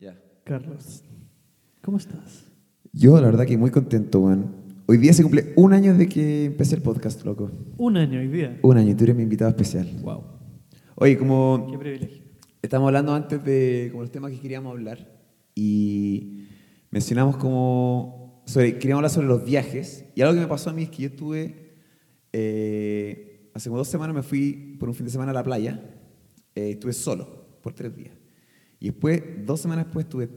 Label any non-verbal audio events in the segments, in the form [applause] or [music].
Ya. Carlos, ¿cómo estás? Yo, la verdad, que muy contento, weón. Hoy día se cumple un año de que empecé el podcast, loco. Un año hoy día. Un año, y tú eres mi invitado especial. Wow, Oye, como qué privilegio. Estamos hablando antes de como los temas que queríamos hablar y mencionamos como sobre, queríamos hablar sobre los viajes y algo que me pasó a mí es que yo estuve eh, hace como dos semanas me fui por un fin de semana a la playa eh, estuve solo por tres días y después dos semanas después estuve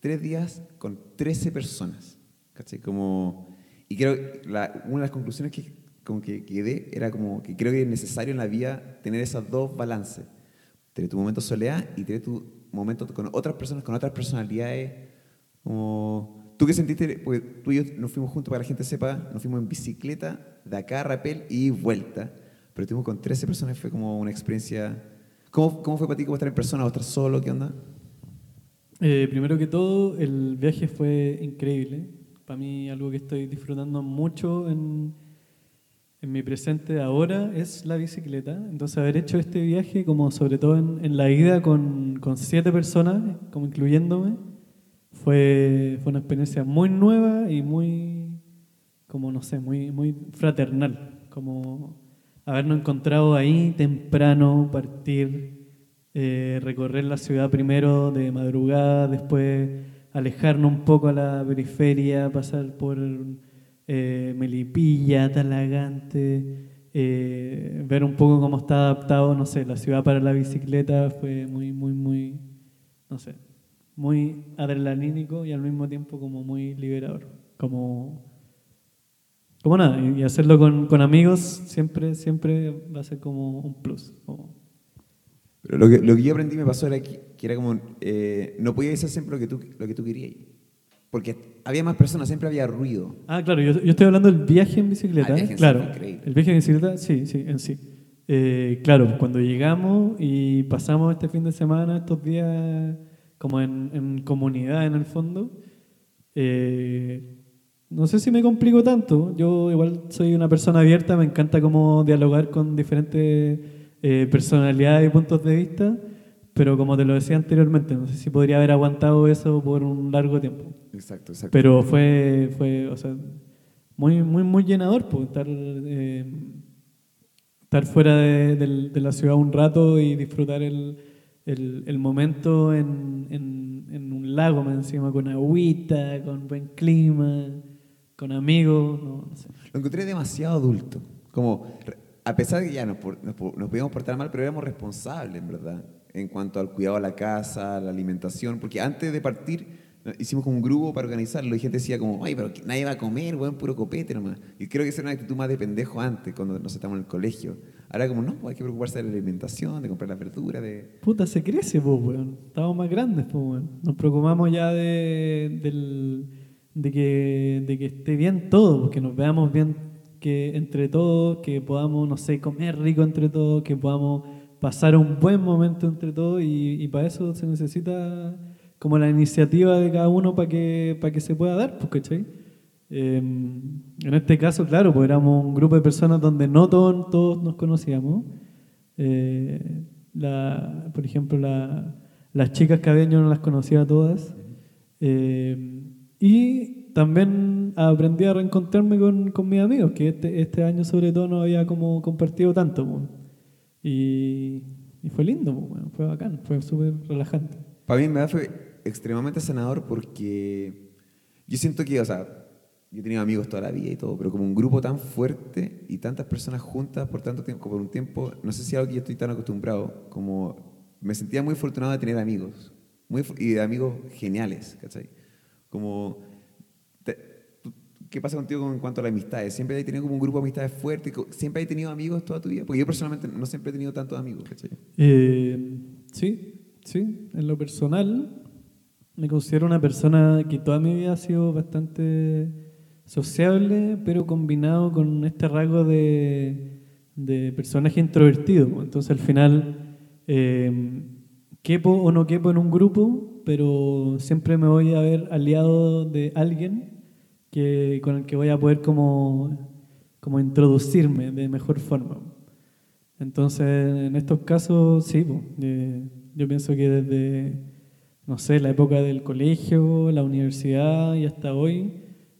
tres días con 13 personas ¿cachai? como y creo que la- una de las conclusiones que como que quedé era como que creo que es necesario en la vida tener esos dos balances tener tu momento soledad y tener tu momento con otras personas, con otras personalidades. Como, ¿Tú qué sentiste? Porque tú y yo nos fuimos juntos, para que la gente sepa, nos fuimos en bicicleta de acá a Rapel y vuelta. Pero estuvimos con 13 personas, fue como una experiencia... ¿Cómo, cómo fue para ti cómo estar en persona o estar solo? ¿Qué onda? Eh, primero que todo, el viaje fue increíble. Para mí, algo que estoy disfrutando mucho en, en mi presente ahora es la bicicleta. Entonces, haber hecho este viaje, como sobre todo en, en la ida con, con siete personas, como incluyéndome, fue, fue una experiencia muy nueva y muy, como no sé, muy, muy fraternal. Como habernos encontrado ahí temprano, partir, eh, recorrer la ciudad primero de madrugada, después alejarnos un poco a la periferia, pasar por eh, Melipilla, Talagante, eh, ver un poco cómo está adaptado, no sé, la ciudad para la bicicleta fue muy, muy, muy, no sé, muy adrenalínico y al mismo tiempo como muy liberador, como como nada, y hacerlo con, con amigos siempre, siempre va a ser como un plus. como- Pero lo que, lo que yo aprendí me pasó era que, que era como, eh, no podías hacer siempre lo que tú, lo que tú querías. Porque había más personas, siempre había ruido. Ah, claro, yo, yo estoy hablando del viaje en bicicleta. Ah, el viaje en claro, el viaje en bicicleta, sí, sí, en sí. Eh, claro, cuando llegamos y pasamos este fin de semana, estos días, como en, en comunidad en el fondo, eh, no sé si me complico tanto. Yo igual soy una persona abierta, me encanta como dialogar con diferentes eh, personalidades y puntos de vista, pero como te lo decía anteriormente, no sé si podría haber aguantado eso por un largo tiempo. Exacto, exacto. Pero fue, fue o sea, muy, muy, muy llenador pues, estar, eh, estar fuera de, la ciudad un rato y disfrutar el, el, el momento en, en, en un lago, más encima, con agüita, con buen clima, con amigos, no, no sé. Lo encontré demasiado adulto. Como, a pesar de que ya nos, nos, nos podíamos portar mal, pero éramos responsables, en verdad, en cuanto al cuidado de la casa, la alimentación, porque antes de partir eh, hicimos como un grupo para organizarlo y gente decía como, ay, pero nadie va a comer, weón, puro copete nomás. Y creo que esa era una actitud más de pendejo antes, cuando nos estábamos en el colegio. Ahora como, no, hay que preocuparse de la alimentación, de comprar las verduras, de... Puta, se crece, pues, weón. Estamos más grandes, pues, weón. Nos preocupamos ya de, del- de, que, de que esté bien todo, pues, que nos veamos bien que entre todos, que podamos, no sé, comer rico entre todos, que podamos pasar un buen momento entre todos y, y para eso se necesita como la iniciativa de cada uno para que, para que se pueda dar, pues, ¿cachai? Eh, en este caso, claro, pues éramos un grupo de personas donde no todos, todos nos conocíamos. Eh, la, por ejemplo, la- las chicas cabeño no las conocía a todas. Eh, y también aprendí a reencontrarme con, con mis amigos, que este, este año sobre todo no había como compartido tanto. po. Y, y fue lindo, po, weón, fue bacán, fue súper relajante. Para mí en verdad fue extremadamente sanador porque yo siento que, o sea, yo he tenido amigos toda la vida y todo, pero como un grupo tan fuerte y tantas personas juntas por tanto tiempo, por un tiempo, no sé si es algo que yo estoy tan acostumbrado, como me sentía muy afortunado de tener amigos, muy, y de amigos geniales, ¿cachai? Como, te- ¿qué pasa contigo en cuanto a las amistades? ¿Siempre has tenido como un grupo de amistades fuerte? ¿Siempre has tenido amigos toda tu vida? Porque yo personalmente no siempre he tenido tantos amigos, ¿cachai? Eh, sí, sí, en lo personal me considero una persona que toda mi vida ha sido bastante sociable, pero combinado con este rasgo de, de personaje introvertido. Entonces al final eh, quepo o no quepo en un grupo, pero siempre me voy a ver aliado de alguien que, con el que voy a poder como, como introducirme de mejor forma. Entonces, en estos casos, sí, po, eh, yo pienso que desde, no sé, la época del colegio, la universidad y hasta hoy,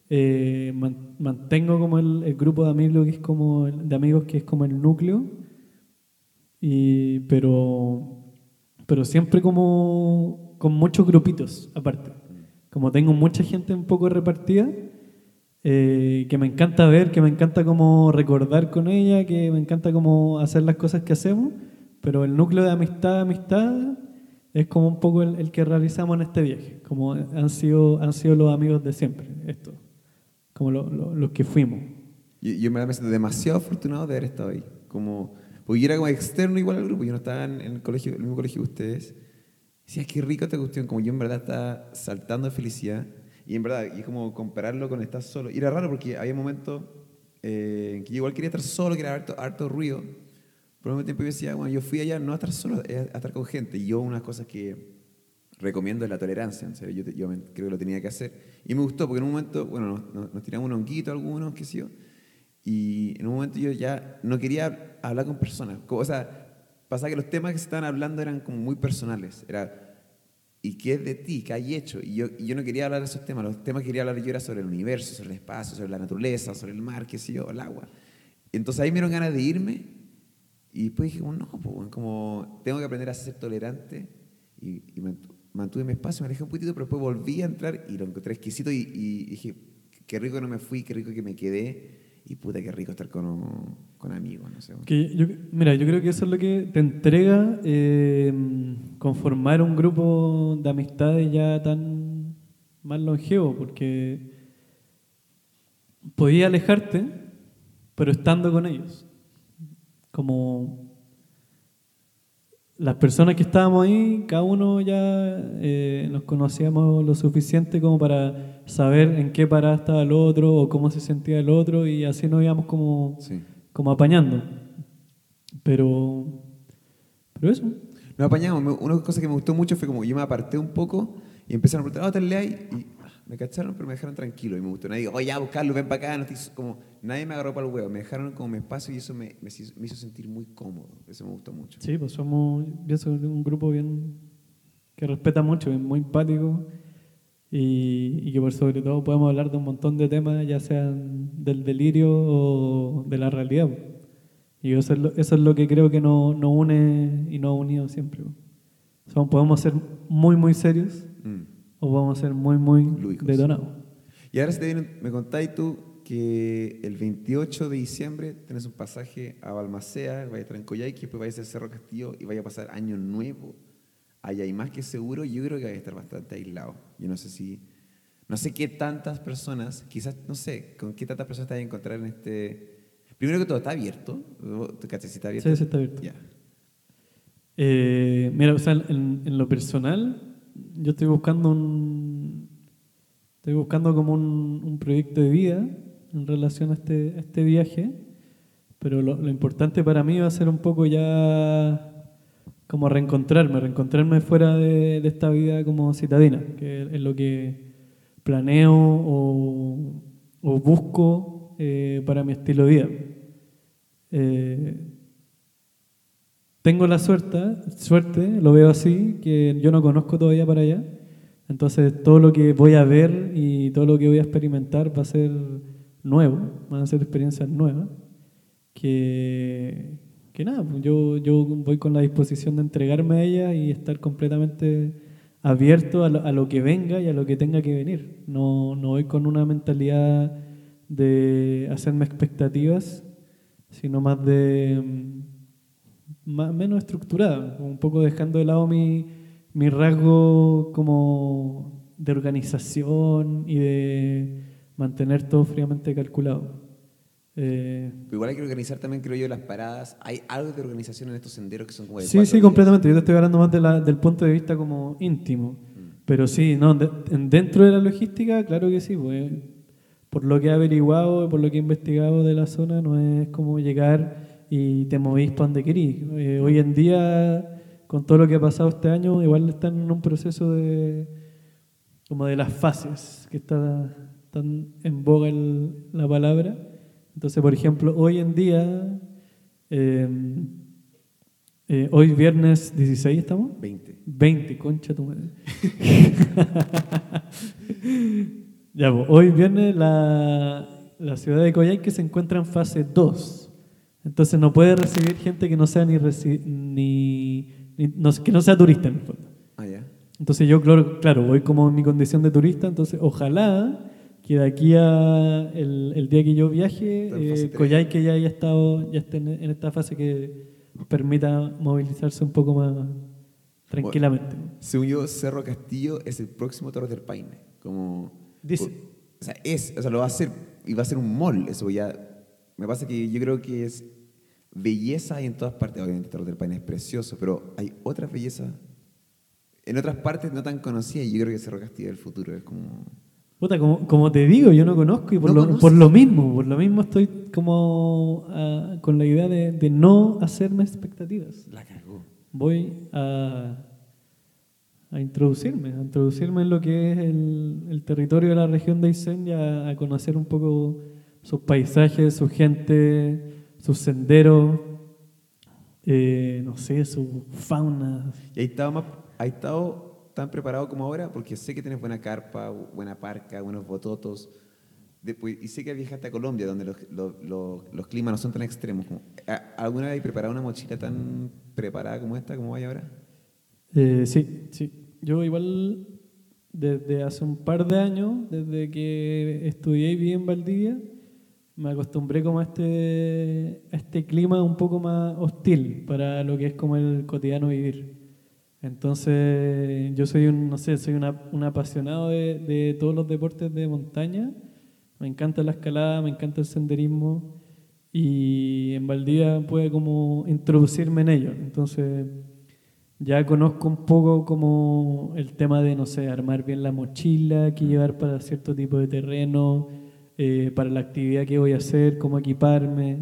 eh, mantengo como el, grupo de amigos que es como el, de amigos que es como el núcleo, y, pero, pero siempre como con muchos grupitos aparte. Como tengo mucha gente un poco repartida, eh, que me encanta ver, que me encanta como recordar con ella, que me encanta como hacer las cosas que hacemos, pero el núcleo de amistad, amistad, es como un poco el, que realizamos en este viaje, como han sido, han sido los amigos de siempre, esto, como los que fuimos. Yo, yo, me siento demasiado afortunado de haber estado ahí, como, porque yo era como externo igual al grupo, yo no estaba en, el, colegio, el mismo colegio que ustedes. Decía, qué rico esta cuestión, como yo en verdad estaba saltando de felicidad, y en verdad, y como compararlo con estar solo. Y era raro porque había momentos eh, en que yo igual quería estar solo, que era harto, harto ruido, por un tiempo yo decía, bueno, yo fui allá no a estar solo, a estar con gente. Y yo una cosas que recomiendo es la tolerancia, en serio, yo, creo que lo tenía que hacer. Y me gustó, porque en un momento, bueno, nos, tiramos un honguito algunos, qué sé yo, y en un momento yo ya no quería hablar con personas. O sea, pasaba que los temas que se estaban hablando eran como muy personales. Era, ¿y qué es de ti? ¿Qué hay hecho? Y yo, y yo no quería hablar de esos temas. Los temas que quería hablar yo era sobre el universo, sobre el espacio, sobre la naturaleza, sobre el mar, qué sé yo, el agua. entonces ahí me dieron ganas de irme y después dije, no, pues, como tengo que aprender a ser tolerante y, mantuve mi espacio, me alejé un poquito, pero después volví a entrar y lo encontré exquisito y, dije, qué rico que no me fui, qué rico que me quedé y puta, qué rico estar con, con amigos, no sé. mira, yo creo que eso es lo que te entrega eh, conformar un grupo de amistades ya tan más longevo, porque podía alejarte, pero estando con ellos como las personas que estábamos ahí, cada uno ya eh, nos conocíamos lo suficiente como para saber en qué parada estaba el otro o cómo se sentía el otro y así nos íbamos como, como apañando. Pero, pero eso. Nos apañamos. Una cosa que me gustó mucho fue como yo me aparté un poco y empezaron a preguntar, oh, ahí? Y me cacharon, pero me dejaron tranquilo y me gustó. Nadie dijo, oye, ya, buscarlo, ven para acá. como, nadie me agarró para el huevo. Me dejaron como mi espacio y eso me, me, hizo sentir muy cómodo. Eso me gustó mucho. Sí, pues somos yo soy un grupo bien que respeta mucho, muy empático y, y, que por sobre todo podemos hablar de un montón de temas, ya sean del delirio o de la realidad. Y eso es lo, eso es lo que creo que nos, nos une y nos ha unido siempre. Somos, podemos ser muy, muy serios. Mm o vamos a ser muy, muy detonados. Y ahora me contáis tú que el 28 de diciembre tenés un pasaje a Balmacea, vaya a estar en Coyhaique, después vaya a ser Cerro Castillo y vaya a pasar Año Nuevo. Allá hay más que seguro, yo creo que vaya a estar bastante aislado. Yo no sé si, no sé qué tantas personas, quizás, no sé, con qué tantas personas te vas a encontrar en este... Primero que todo, ¿está abierto? ¿Tu si está abierto? Sí, sí, está abierto. Eh, mira, o sea, en, en lo personal, yo estoy buscando un estoy buscando como un, proyecto de vida en relación a este, este viaje, pero lo, importante para mí va a ser un poco ya como reencontrarme, reencontrarme fuera de, esta vida como citadina, que es lo que planeo o, busco eh, para mi estilo de vida. Eh, tengo la suerte, suerte, lo veo así, que yo no conozco todavía para allá. Entonces todo lo que voy a ver y todo lo que voy a experimentar va a ser nuevo, van a ser experiencias nuevas. Que, que nada, pues yo, yo voy con la disposición de entregarme a ella y estar completamente abierto a lo, a lo, que venga y a lo que tenga que venir. No, no voy con una mentalidad de hacerme expectativas, sino más de más, menos estructurada, un poco dejando de lado mi, mi rasgo como de organización y de mantener todo fríamente calculado. Eh, igual hay que organizar también, creo yo, las paradas. ¿Hay algo de organización en estos senderos que son como de Sí, sí, completamente. Yo te estoy hablando más de la, del punto de vista como íntimo. Mm. Pero sí, no, dentro de la logística, claro que sí. Pues, por lo que he averiguado, por lo que he investigado de la zona, no es como llegar y te movís para donde querís. Eh, hoy en día, con todo lo que ha pasado este año, igual están en un proceso de como de las fases, que está tan en boga la palabra. Entonces, por ejemplo, hoy en día, em, Eh, hoy viernes 16 estamos. 20. 20, concha tu madre. [laughs] ya, pues, hoy viernes la, la ciudad de Coyhaique se encuentra en fase 2. Entonces no puede recibir gente que no sea ni, ni, ni- no- que no sea turista en el fondo. Ah, ya. Entonces yo, claro, claro, voy como en mi condición de turista, entonces ojalá que de aquí a el, el día que yo viaje, eh. Coyhaique ya haya estado, ya esté en, en esta fase que permita movilizarse un poco más tranquilamente. Según yo, Cerro Castillo es el próximo Torres del Paine. Como, Dice. por- o sea, es, o sea, lo va a hacer y va a ser un mall. Eso ya. Me pasa que yo creo que es belleza hay en todas partes. Obviamente, Torres del Paine es precioso, pero hay otras bellezas en otras partes no tan conocidas. Y yo creo que Cerro Castillo es el futuro. Es como. Puta, como, como te digo, yo no conozco y por, ¿No lo, conoces? por lo mismo, por lo mismo estoy como ah, con la idea de, de no hacerme expectativas. La cagó. Voy a, a introducirme, a introducirme en lo que es el, el territorio de la región de Aysén y a, a conocer un poco sus paisajes, su gente, sus senderos, eh, no sé, su fauna. ¿Y ahí estado, más, ahí estado tan preparado como ahora? Porque sé que tienes buena carpa, buena parca, buenos bototos. Después, y sé que viajaste a Colombia, donde los, los- los- los climas no son tan extremos. Como- ¿a- ¿Alguna vez has preparado una mochila tan preparada como esta, como hay ahora? Eh, sí, sí. Yo igual desde hace un par de años, desde que estudié y viví en Valdivia, me acostumbré como a este, a este clima un poco más hostil para lo que es como el cotidiano vivir. Entonces, yo soy un, no sé, soy una- un apasionado de, de todos los deportes de montaña. Me encanta la escalada, me encanta el senderismo y en Valdivia pude como introducirme en ello. Entonces, ya conozco un poco como el tema de, no sé, armar bien la mochila, qué llevar para cierto tipo de terreno, eh, para la actividad que voy a hacer, cómo equiparme.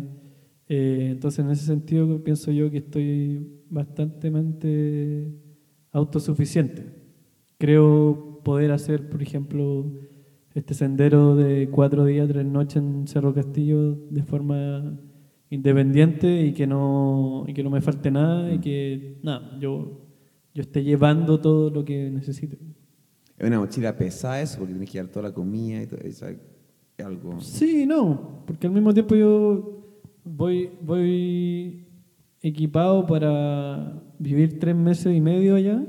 Eh, entonces, en ese sentido, pienso yo que estoy bastantemente autosuficiente. Creo poder hacer, por ejemplo, este sendero de cuatro días, tres noches en Cerro Castillo de forma independiente y que no, y que no me falte nada y que nada, yo, yo esté llevando todo lo que necesite. Es una mochila pesada eso, porque tienes que llevar toda la comida y todo eso. Algo... Sí, no, porque al mismo tiempo yo voy, voy equipado para vivir tres meses y medio allá,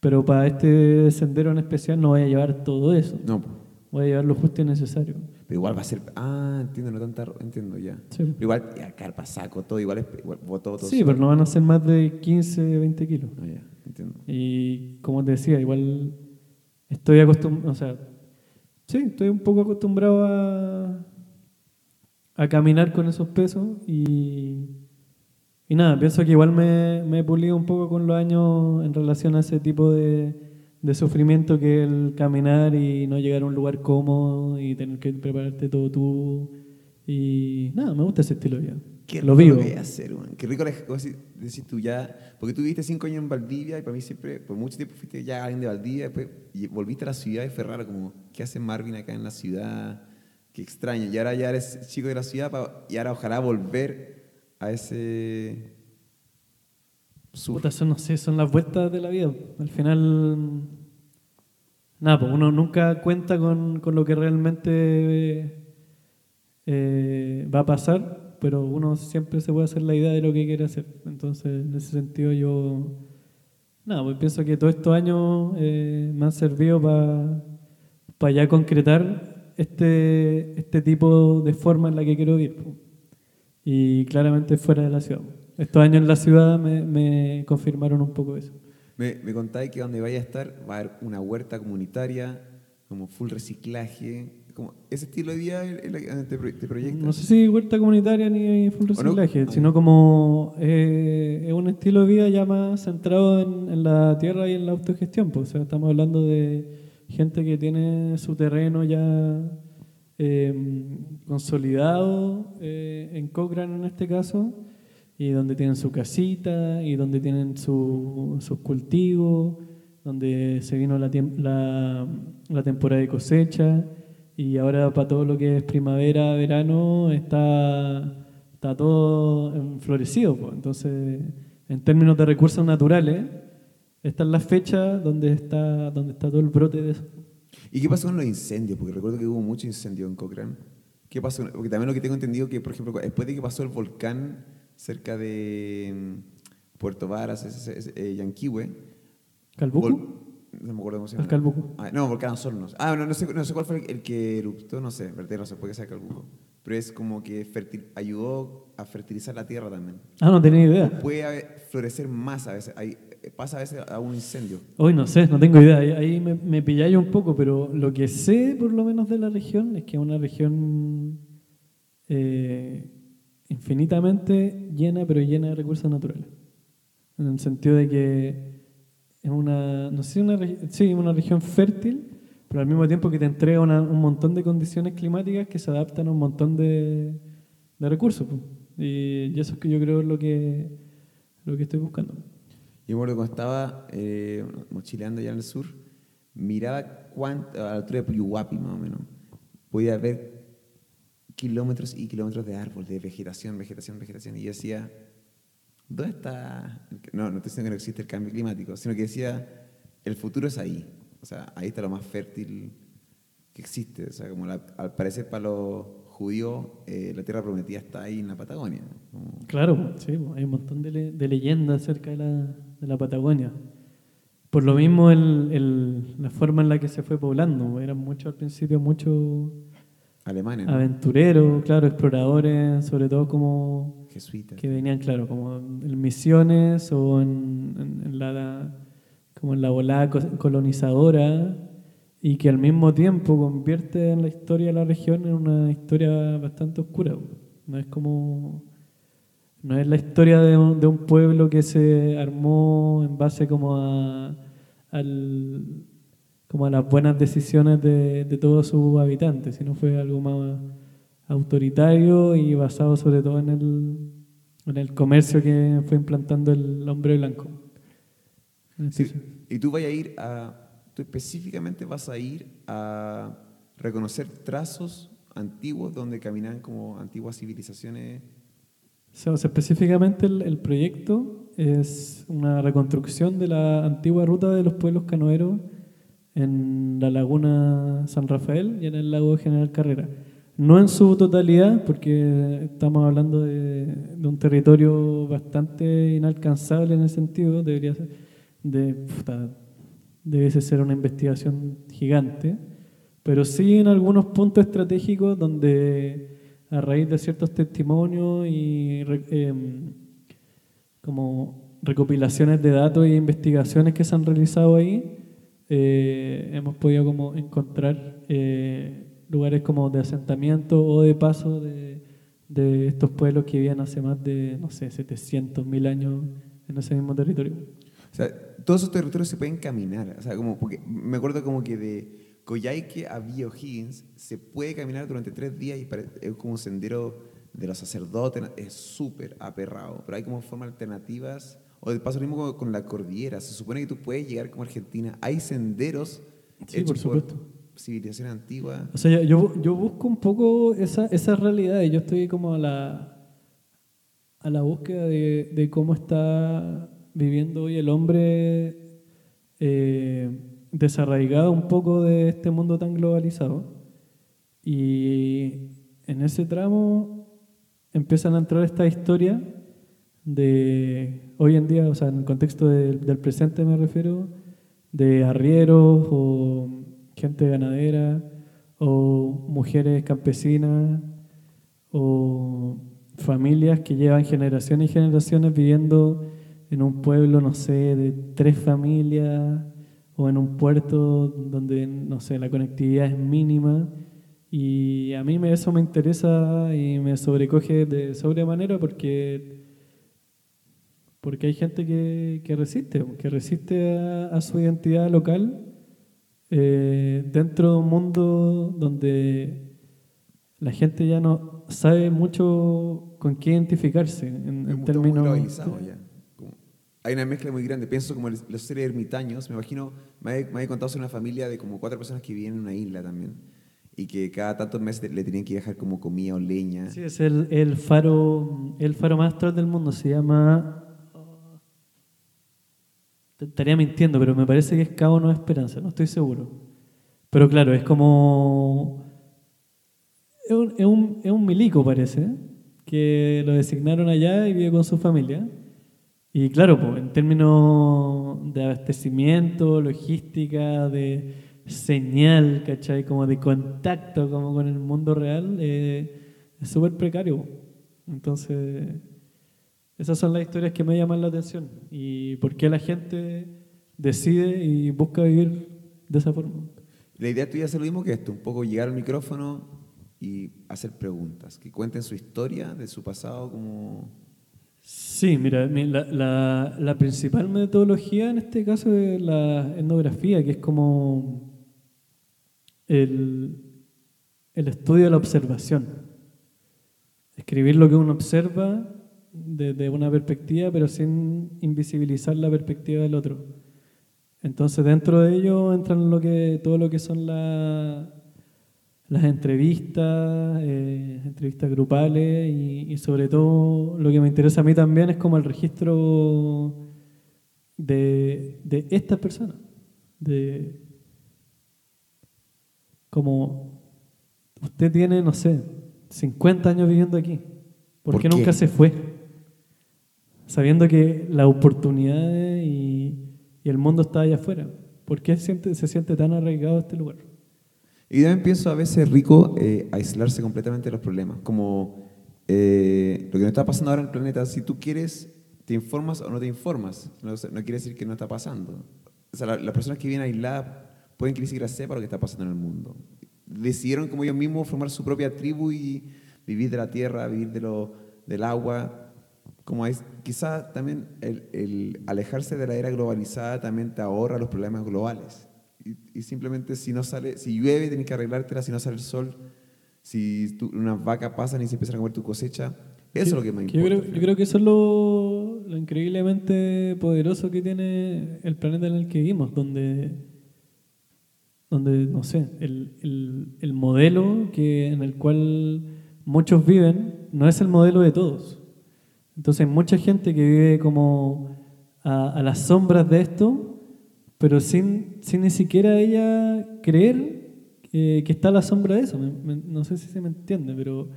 pero para este sendero en especial no voy a llevar todo eso. No. Voy a llevar lo justo y necesario. pero igual va a ser... Ah, entiendo, no tanta... Entiendo ya. Sí. Pero igual, ya, carpa, saco, todo, igual es... Igual, bototos. Sí, pero no van a ser más de 15, 20 kilos. Ah, ya, entiendo. Y como te decía, igual estoy acostumbrado, o sea, sí, estoy un poco acostumbrado a, a caminar con esos pesos y, y nada, pienso que igual me, me he pulido un poco con los años en relación a ese tipo de, de sufrimiento que es el caminar y no llegar a un lugar cómodo y tener que prepararte todo tú. Y nada, me gusta ese estilo de vida. Qué lo vivo. hacer, man. Qué rico es decir, tú ya. Porque tú viviste cinco años en Valdivia y para mí siempre, por mucho tiempo fuiste ya alguien de Valdivia, después y volviste a la ciudad y fue raro, como, ¿qué hace Marvin acá en la ciudad? Qué extraño. Y ahora ya eres chico de la ciudad pa- y ahora ojalá volver a ese. sur. Puta, son, no sé, son las vueltas de la vida. Al final, nada, pues uno nunca cuenta con, con lo que realmente eh, va a pasar, pero uno siempre se puede hacer la idea de lo que quiere hacer. Entonces, en ese sentido, yo, nada, pues pienso que todos estos años eh, me han servido para ya concretar este, este tipo de forma en la que quiero vivir. pues. Y claramente fuera de la ciudad. Estos años en la ciudad me, me confirmaron un poco eso. Me, me contáis que donde vaya a estar va a haber una huerta comunitaria, como full reciclaje. Como ese estilo de vida es la que te, pro- te proyectas. No sé si huerta comunitaria ni full reciclaje, sino como eh, es un estilo de vida ya más centrado en, en la tierra y en la autogestión. Pues. O sea, estamos hablando de gente que tiene su terreno ya eh, consolidado, eh, en Cochrane en este caso, y donde tienen su casita y donde tienen su- sus cultivos, donde se vino la, la, la temporada de cosecha y ahora para todo lo que es primavera, verano está, está todo enflorecido. pues. Entonces en términos de recursos naturales, esta es la fecha donde está, donde está todo el brote de eso. ¿Y qué pasó con los incendios? Porque recuerdo que hubo mucho incendio en Cochrane. ¿Qué pasó? Porque también lo que tengo entendido que, por ejemplo, después de que pasó el volcán cerca de mm, Puerto Varas, eh, Yanquihue, ¿Calbuco? No me acuerdo cómo se El llama. Calbuco. Ah, no, Volcán Osornos. Ah, no, no, sé, no sé cuál fue el, el que eruptó, no sé, verdad, no sé, puede que sea Calbuco. Pero es como que fertil- ayudó a fertilizar la tierra también. Ah, no tenía idea. Puede florecer más a veces, hay- pasa a veces a un incendio. Hoy no sé, no tengo idea. Ahí, ahí me, me pilláis un poco, pero lo que sé, por lo menos, de la región es que es una región eh, infinitamente llena, pero llena de recursos naturales. En el sentido de que es una, no sé, una, sí, una región fértil, pero al mismo tiempo que te entrega una- un montón de condiciones climáticas que se adaptan a un montón de, de recursos. Y, y eso es que yo creo lo que, lo que estoy buscando. Yo me cuando estaba eh, mochileando allá en el sur, miraba cuánto, a la altura de Puyuhuapi más o menos, podía ver kilómetros y kilómetros de árbol, de vegetación, vegetación, vegetación. Y yo decía, ¿dónde está? No, no estoy diciendo que no existe el cambio climático, sino que decía, el futuro es ahí. O sea, ahí está lo más fértil que existe. O sea, como la- al parecer para los judíos, eh, la tierra prometida está ahí en la Patagonia. Como- Claro, sí, hay un montón de, le- de leyendas acerca de la, de la Patagonia. Por lo mismo, el, el- la forma en la que se fue poblando, eran muchos al principio, muchos Alemania, ¿no? aventureros, claro, exploradores, sobre todo como jesuitas. que venían, claro, como en misiones o en, en- en la, como en la volada co- colonizadora y que al mismo tiempo convierte en la historia de la región en una historia bastante oscura. No es como no es la historia de un, de un pueblo que se armó en base como a al, como a las buenas decisiones de, de todos sus habitantes, sino fue algo más autoritario y basado sobre todo en el, en el comercio que fue implantando el hombre blanco. Sí, y tú vas a ir a, tú específicamente vas a ir a reconocer trazos antiguos donde caminan como antiguas civilizaciones. O sea, o sea, específicamente el, el proyecto es una reconstrucción de la antigua ruta de los pueblos canoeros en la laguna San Rafael y en el lago General Carrera. No en su totalidad, porque estamos hablando de, un territorio bastante inalcanzable en ese sentido, debería ser, de, puta, debiese ser una investigación gigante, pero sí en algunos puntos estratégicos donde a raíz de ciertos testimonios y em, como recopilaciones de datos e investigaciones que se han realizado ahí, eh, hemos podido como encontrar eh, lugares como de asentamiento o de paso de, de estos pueblos que vivían hace más de, no sé, 700 mil años en ese mismo territorio. O sea, todos esos territorios se pueden caminar. O sea, como, porque me acuerdo como que de Coyhaique a Villa O'Higgins se puede caminar durante tres días y es como un sendero de los sacerdotes, es súper aperrado, pero hay como formas alternativas. O de paso lo mismo con la cordillera, se supone que tú puedes llegar como Argentina. Hay senderos Sí, por supuesto. Civilizaciones antiguas. O sea, yo, yo busco un poco esa, esa realidad yo estoy como a la, a la búsqueda de, de cómo está viviendo hoy el hombre eh, desarraigado un poco de este mundo tan globalizado. Y en ese tramo empiezan a entrar esta historia de hoy en día, o sea, en el contexto del presente me refiero, de arrieros o gente ganadera o mujeres campesinas o familias que llevan generaciones y generaciones viviendo en un pueblo, no sé, de tres familias o en un puerto donde, no sé, la conectividad es mínima. Y a mí eso me interesa y me sobrecoge de sobremanera porque porque hay gente que, resiste, que resiste a su identidad local eh, dentro de un mundo donde la gente ya no sabe mucho con qué identificarse en, en términos... ya. Como- hay una mezcla muy grande. Pienso como el- los seres ermitaños. Me imagino, me había, me había contado sobre una familia de como cuatro personas que vivían en una isla también. Y que cada tantos meses le tenían que dejar como comida o leña. Sí, es el, el faro el faro más astral del mundo, se llama... estaría mintiendo, pero me parece que es Cabo No Esperanza, no estoy seguro. Pero claro, es como... Es un, es un, es un milico, parece, que lo designaron allá y vive con su familia. Y claro, pues, en términos de abastecimiento, logística, de señal, ¿cachai? Como de contacto como con el mundo real, eh, es súper precario. Entonces, esas son las historias que me llaman la atención. Y por qué la gente decide y busca vivir de esa forma. La idea tuya es lo mismo que esto, un poco llegar al micrófono y hacer preguntas, que cuenten su historia de su pasado como... Sí, mira, la, la, la principal metodología en este caso es la etnografía, que es como el, el estudio de la observación. Escribir lo que uno observa desde una perspectiva, pero sin invisibilizar la perspectiva del otro. Entonces, dentro de ello entran lo que, todo lo que son las entrevistas, eh, entrevistas grupales y, y, sobre todo lo que me interesa a mí también es como el registro de, de estas personas, de como usted tiene, no sé, 50 años viviendo aquí, ¿por, qué, nunca se fue? Sabiendo que las oportunidades y, y el mundo está allá afuera, ¿por qué se siente, tan arraigado este lugar? Y también pienso a veces rico eh, aislarse completamente de los problemas, como eh, lo que nos está pasando ahora en el planeta, si tú quieres, te informas o no te informas, no, no quiere decir que no está pasando. O sea, las personas que vienen aisladas pueden que ni siquiera sepa lo que está pasando en el mundo. Decidieron como ellos mismos formar su propia tribu y vivir de la tierra, vivir de lo, del agua. Como es, quizá también el, el, alejarse de la era globalizada también te ahorra los problemas globales. Y, y simplemente si no sale, si llueve tienes que arreglártela, si no sale el sol, si tú, unas vacas pasan y se empiezan a comer tu cosecha, eso es lo que me importa. Yo creo, yo creo, que eso es lo, lo increíblemente poderoso que tiene el planeta en el que vivimos, donde donde, no sé, el, el, el, modelo que, en el cual muchos viven no es el modelo de todos. Entonces mucha gente que vive como a, a las sombras de esto, pero sin, sin ni siquiera ella creer que, está a la sombra de eso. No sé si se me entiende, pero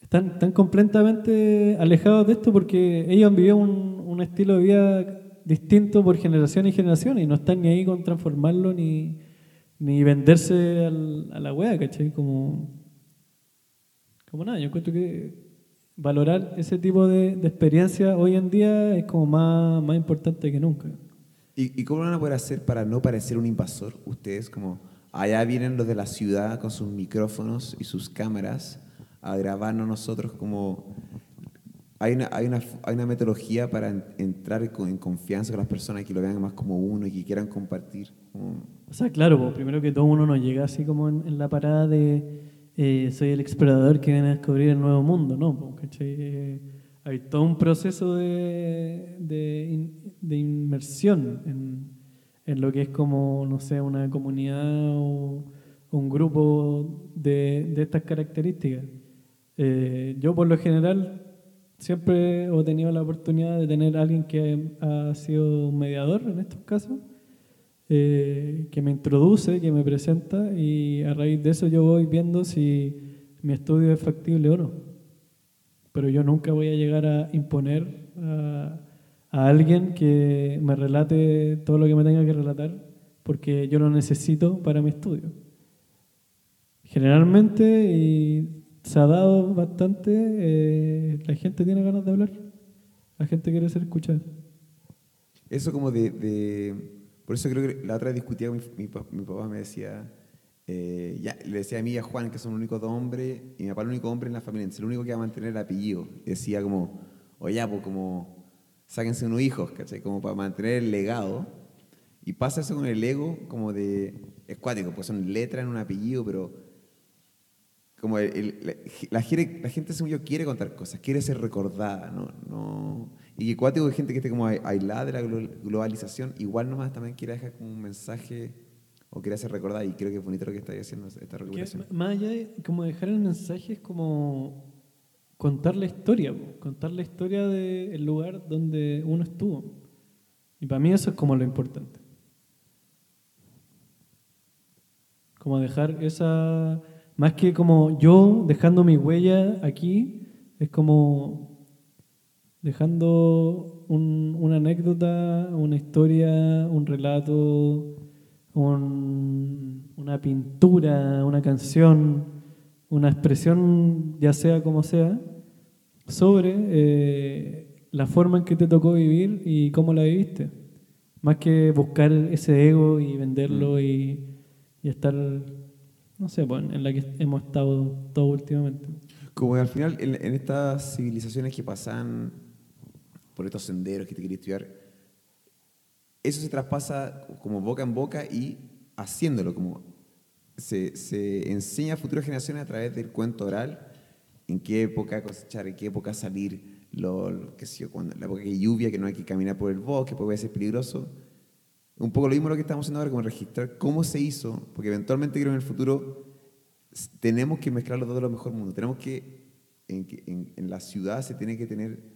están, están completamente alejados de esto porque ellos han vivido un, un estilo de vida distinto por generación y generación y no están ni ahí con transformarlo ni ni venderse a la wea, ¿cachai? Como, como nada, yo encuentro que valorar ese tipo de, de experiencia hoy en día es como más, más importante que nunca. ¿Y, ¿Y, cómo van a poder hacer para no parecer un invasor? Ustedes como, allá vienen los de la ciudad con sus micrófonos y sus cámaras a grabarnos nosotros como... Hay una, hay, una, hay una metodología para entrar en confianza con las personas que lo vean más como uno y que quieran compartir. Como, o sea, claro, pues, primero que todo uno no llega así como en, en la parada de soy el explorador que viene a descubrir el nuevo mundo, ¿no? Pues, eh, hay todo un proceso de, de, in, de inmersión en, en, lo que es como, no sé, una comunidad o un grupo de, de estas características. Eh, yo por lo general siempre he tenido la oportunidad de tener a alguien que ha sido mediador en estos casos eh, que me introduce, que me presenta y a raíz de eso yo voy viendo si mi estudio es factible o no. Pero yo nunca voy a llegar a imponer a, a alguien que me relate todo lo que me tenga que relatar porque yo lo necesito para mi estudio. Generalmente, y se ha dado bastante, eh, la gente tiene ganas de hablar, la gente quiere ser escuchada. Eso como de, de por eso creo que la otra vez discutía con mi, mi, papá, me decía, eh, ya, le decía a mí y a Juan que son los únicos dos hombres, y mi papá el único hombre en la familia, entonces el único que va a mantener el apellido. Decía como, oye, pues como, sáquense unos hijos, ¿cachai? Como para mantener el legado. Y pasa eso con el ego como de, es cuático, pues son letras en un apellido, pero como la, la, la, gente, según yo, quiere contar cosas, quiere ser recordada, ¿no? no y que cuático de gente que esté como aislada de la globalización, igual nomás también quiere dejar como un mensaje o quiere hacer recordar, y creo que es bonito lo que está haciendo esta recuperación. Más allá de como dejar el mensaje, es como contar la historia, contar la historia del lugar donde uno estuvo. Y para mí eso es como lo importante. Como dejar esa, más que como yo dejando mi huella aquí, es como dejando un- una anécdota, una historia, un relato, un- una pintura, una canción, una expresión, ya sea como sea, sobre eh, la forma en que te tocó vivir y cómo la viviste. Más que buscar ese ego y venderlo y, y estar, no sé, pues, en la que hemos estado todo últimamente. Como que al final, en, en estas civilizaciones que pasan por estos senderos que te quería estudiar, eso se traspasa como boca en boca y haciéndolo, como se, se enseña a futuras generaciones a través del cuento oral en qué época cosechar, en qué época salir, lo, lo- qué sé yo, cuando, la época que hay lluvia, que no hay que caminar por el bosque, porque puede ser peligroso. Un poco lo mismo lo que estamos haciendo ahora, como registrar cómo se hizo, porque eventualmente creo en el futuro tenemos que mezclar los dos de lo mejor mundo. Tenemos que, en, que- en, en la ciudad se tiene que tener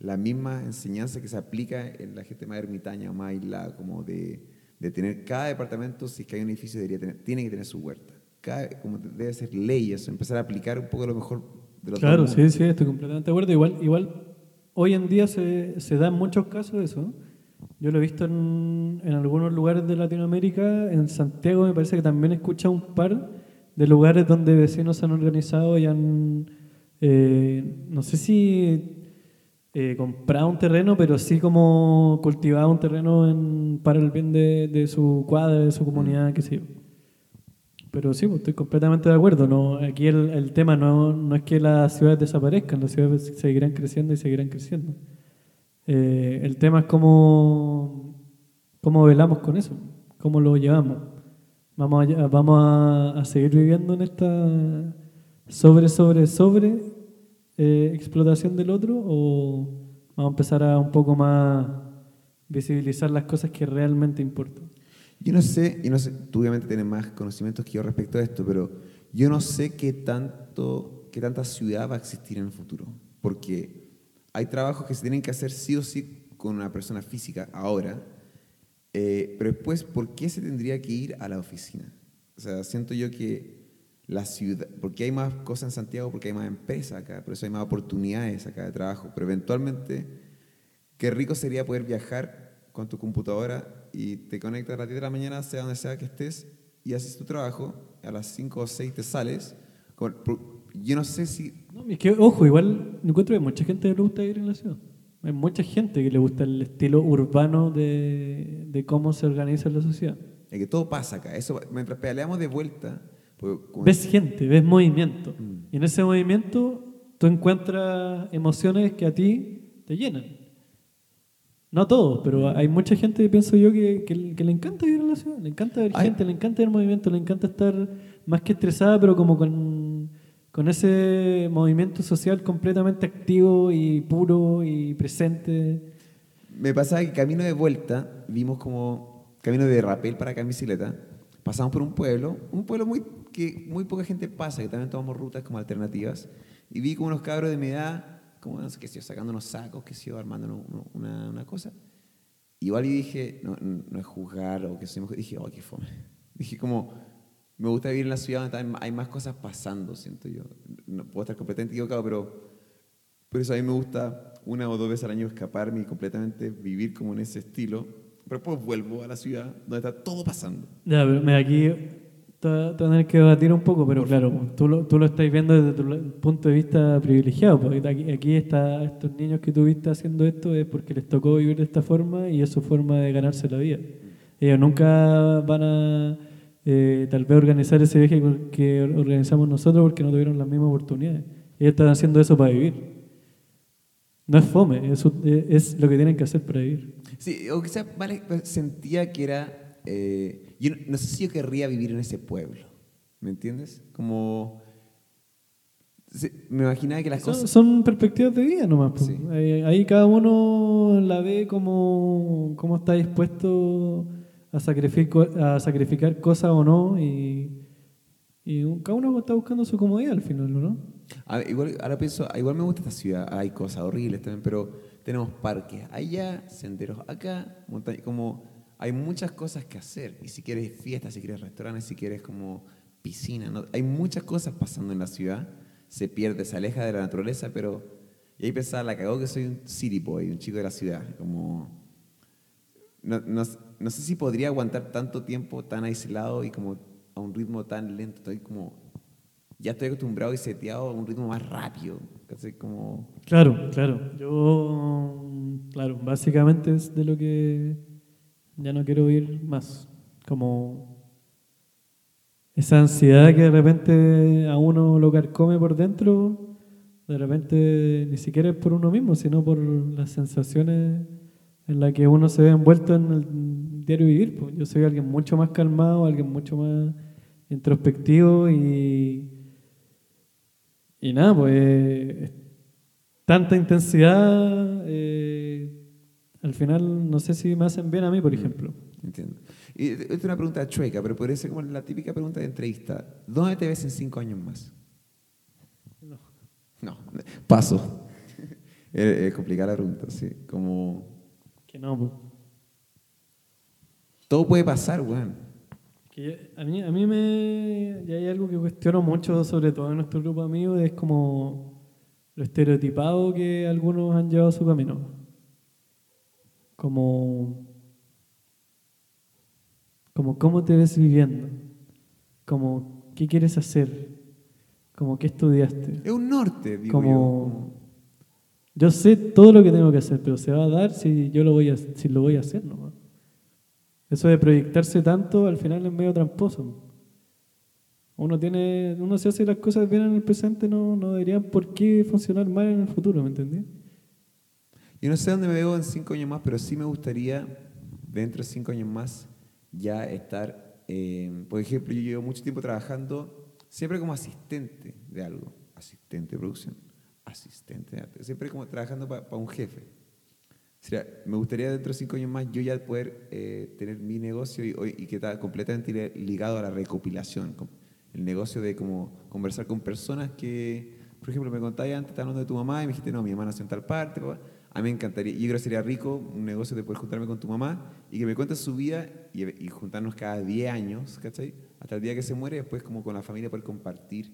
la misma enseñanza que se aplica en la gente más ermitaña o más aislada, como de, de tener cada departamento, si es que hay un edificio, debería tener, tiene que tener su huerta. Cada, como debe ser ley eso, empezar a aplicar un poco lo mejor de los Claro, sí, sí, estoy completamente de acuerdo. Igual, igual hoy en día se, se dan muchos casos eso. Yo lo he visto en, en algunos lugares de Latinoamérica. En Santiago me parece que también he escuchado un par de lugares donde vecinos se han organizado y han, eh, no sé si eh, comprado un terreno, pero sí como cultivado un terreno en- para el bien de, de su cuadra, de su comunidad, qué sé yo. Pero sí, pues, estoy completamente de acuerdo. No, aquí el, el tema no, no es que las ciudades desaparezcan, las ciudades seguirán creciendo y seguirán creciendo. Eh, el tema es cómo, cómo velamos con eso, cómo lo llevamos. Vamos a, vamos a, a seguir viviendo en esta sobre, sobre, sobre eh, explotación del otro o vamos a empezar a un poco más visibilizar las cosas que realmente importan. Yo no sé, y no sé, tú obviamente tienes más conocimientos que yo respecto a esto, pero yo no sé qué tanto, qué tanta ciudad va a existir en el futuro, porque hay trabajos que se tienen que hacer sí o sí con una persona física ahora, eh, pero después, ¿por qué se tendría que ir a la oficina? O sea, siento yo que la ciudad, porque hay más cosas en Santiago, porque hay más empresas acá, por eso hay más oportunidades acá de trabajo, pero eventualmente, qué rico sería poder viajar con tu computadora y te conectas a las 10 de la mañana, sea donde sea que estés, y haces tu trabajo, a las 5 o 6 te sales. Con- yo no sé si No, es que, ojo, igual encuentro que mucha gente le gusta vivir en la ciudad. Hay mucha gente que le gusta el estilo urbano de, de cómo se organiza la sociedad. es que todo pasa acá. Eso, mientras pedaleamos de vuelta, Ves gente, ves movimiento. Mm. Y en ese movimiento tú encuentras emociones que a ti te llenan. No a todos, pero hay mucha gente, pienso yo, que, que, que le encanta vivir en la ciudad. Le encanta ver Ay. gente, le encanta ver movimiento, le encanta estar más que estresada, pero como con, con ese movimiento social completamente activo y puro y presente. Me pasaba que camino de vuelta, vimos como camino de rapel para acá en bicicleta, pasamos por un pueblo, un pueblo muy, que muy poca gente pasa, que también tomamos rutas como alternativas, y vi como unos cabros de mi edad, como no sé qué yo, sacando unos sacos, qué sé yo, armando una, una cosa. Igual y dije, no, no es juzgar o que sé, dije, oh, qué fome. [laughs] Dije como, me gusta vivir en la ciudad donde hay más cosas pasando, siento yo. No puedo estar completamente equivocado, pero por eso a mí me gusta una o dos veces al año escaparme y completamente vivir como en ese estilo. Pero después vuelvo a la ciudad donde está todo pasando. Ya, pero aquí tener que debatir un poco, pero claro, tú lo, tú lo estás viendo desde tu punto de vista privilegiado. Porque aquí, aquí está, estos niños que tú viste haciendo esto es porque les tocó vivir de esta forma y es su forma de ganarse la vida. Ellos nunca van a eh, tal vez organizar ese viaje que organizamos nosotros porque no tuvieron las mismas oportunidades. Ellos están haciendo eso para vivir. No es fome, es, es lo que tienen que hacer para vivir. Sí, o quizás vale, sentía que era. eh, yo no, sé si yo querría vivir en ese pueblo. ¿Me entiendes? Como. me imaginaba que las Son, cosas. son perspectivas de vida nomás. po. Sí. Ahí, ahí cada uno la ve como, como está dispuesto a sacrificar, a sacrificar cosas o no. Y, y cada uno está buscando su comodidad al final, ¿no? A igual, ahora pienso, igual me gusta esta ciudad, hay cosas horribles también, pero tenemos parques allá, senderos acá, montaña, como hay muchas cosas que hacer. Y si quieres fiestas, si quieres restaurantes, si quieres como piscina, ¿no? hay muchas cosas pasando en la ciudad. Se pierde, se aleja de la naturaleza, pero... Y ahí pensaba, la cagó que soy un city boy, un chico de la ciudad. Como... No, no, no sé si podría aguantar tanto tiempo tan aislado y como a un ritmo tan lento. Estoy como ya estoy acostumbrado y seteado a un ritmo más rápido. Casi como... Claro, claro. Yo, claro, básicamente es de lo que ya no quiero ir más. Como esa ansiedad que de repente a uno lo carcome por dentro, de repente ni siquiera es por uno mismo, sino por las sensaciones en las que uno se ve envuelto en el diario vivir. Yo soy alguien mucho más calmado, alguien mucho más introspectivo y y nada, pues tanta intensidad, eh, al final no sé si me hacen bien a mí, por mm, ejemplo. Entiendo. Y esta es una pregunta chueca, pero puede ser como la típica pregunta de entrevista. ¿Dónde te ves en cinco años más? No. No, paso. [laughs] es, complicada la pregunta, sí. Como... Que no, pues. Todo puede pasar, weón a mí, a mí me. Y hay algo que cuestiono mucho, sobre todo en nuestro grupo de amigos, es como lo estereotipado que algunos han llevado a su camino. Como. Como cómo te ves viviendo. Como qué quieres hacer. Como qué estudiaste. Es un norte, digo como, yo. sé todo lo que tengo que hacer, pero se va a dar si yo lo voy a, si lo voy a hacer, ¿no? Eso de proyectarse tanto al final es medio tramposo. Uno tiene, uno se hace las cosas bien en el presente, no, no deberían por qué funcionar mal en el futuro, ¿me entendí? Yo no sé dónde me veo en cinco años más, pero sí me gustaría, dentro de cinco años más, ya estar, eh, por ejemplo, yo llevo mucho tiempo trabajando siempre como asistente de algo, asistente de producción, asistente de arte, siempre como trabajando para un jefe me gustaría dentro de cinco años más yo ya poder eh, tener mi negocio y, que está completamente ligado a la recopilación. El negocio de como conversar con personas que, por ejemplo, me contaste antes, estás hablando de tu mamá y me dijiste, no, mi mamá nació en tal parte. A mí me encantaría, yo creo que sería rico un negocio de poder juntarme con tu mamá y que me cuentes su vida y, juntarnos cada 10 años, ¿cachai? Hasta el día que se muere, después como con la familia poder compartir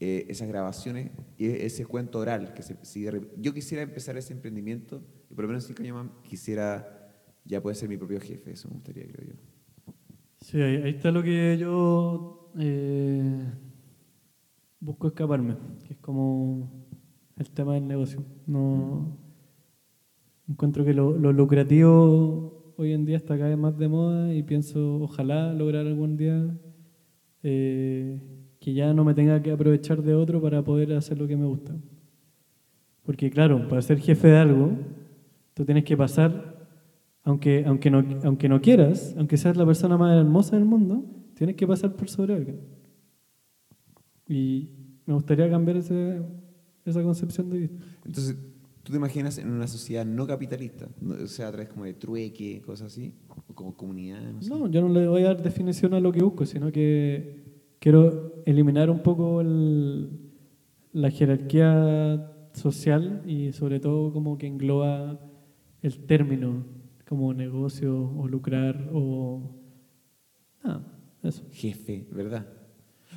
eh, esas grabaciones y ese cuento oral que se sigue. Yo quisiera empezar ese emprendimiento y por lo menos cinco años más quisiera ya poder ser mi propio jefe, eso me gustaría, creo yo. Sí, ahí, está lo que yo eh, busco escaparme, que es como el tema del negocio. No encuentro que lo, lucrativo hoy en día está cada vez más de moda y pienso ojalá lograr algún día eh, que ya no me tenga que aprovechar de otro para poder hacer lo que me gusta. Porque claro, para ser jefe de algo, tú tienes que pasar, aunque, aunque, no, aunque no quieras, aunque seas la persona más hermosa del mundo, tienes que pasar por sobre alguien. Y me gustaría cambiar ese, esa concepción de vida. Entonces, ¿tú te imaginas en una sociedad no capitalista? O sea, a través como de trueque, cosas así, o como comunidad. No, no, yo no le voy a dar definición a lo que busco, sino que quiero eliminar un poco la jerarquía social y sobre todo como que engloba el término como negocio o lucrar o... Ah, eso. Jefe, ¿verdad?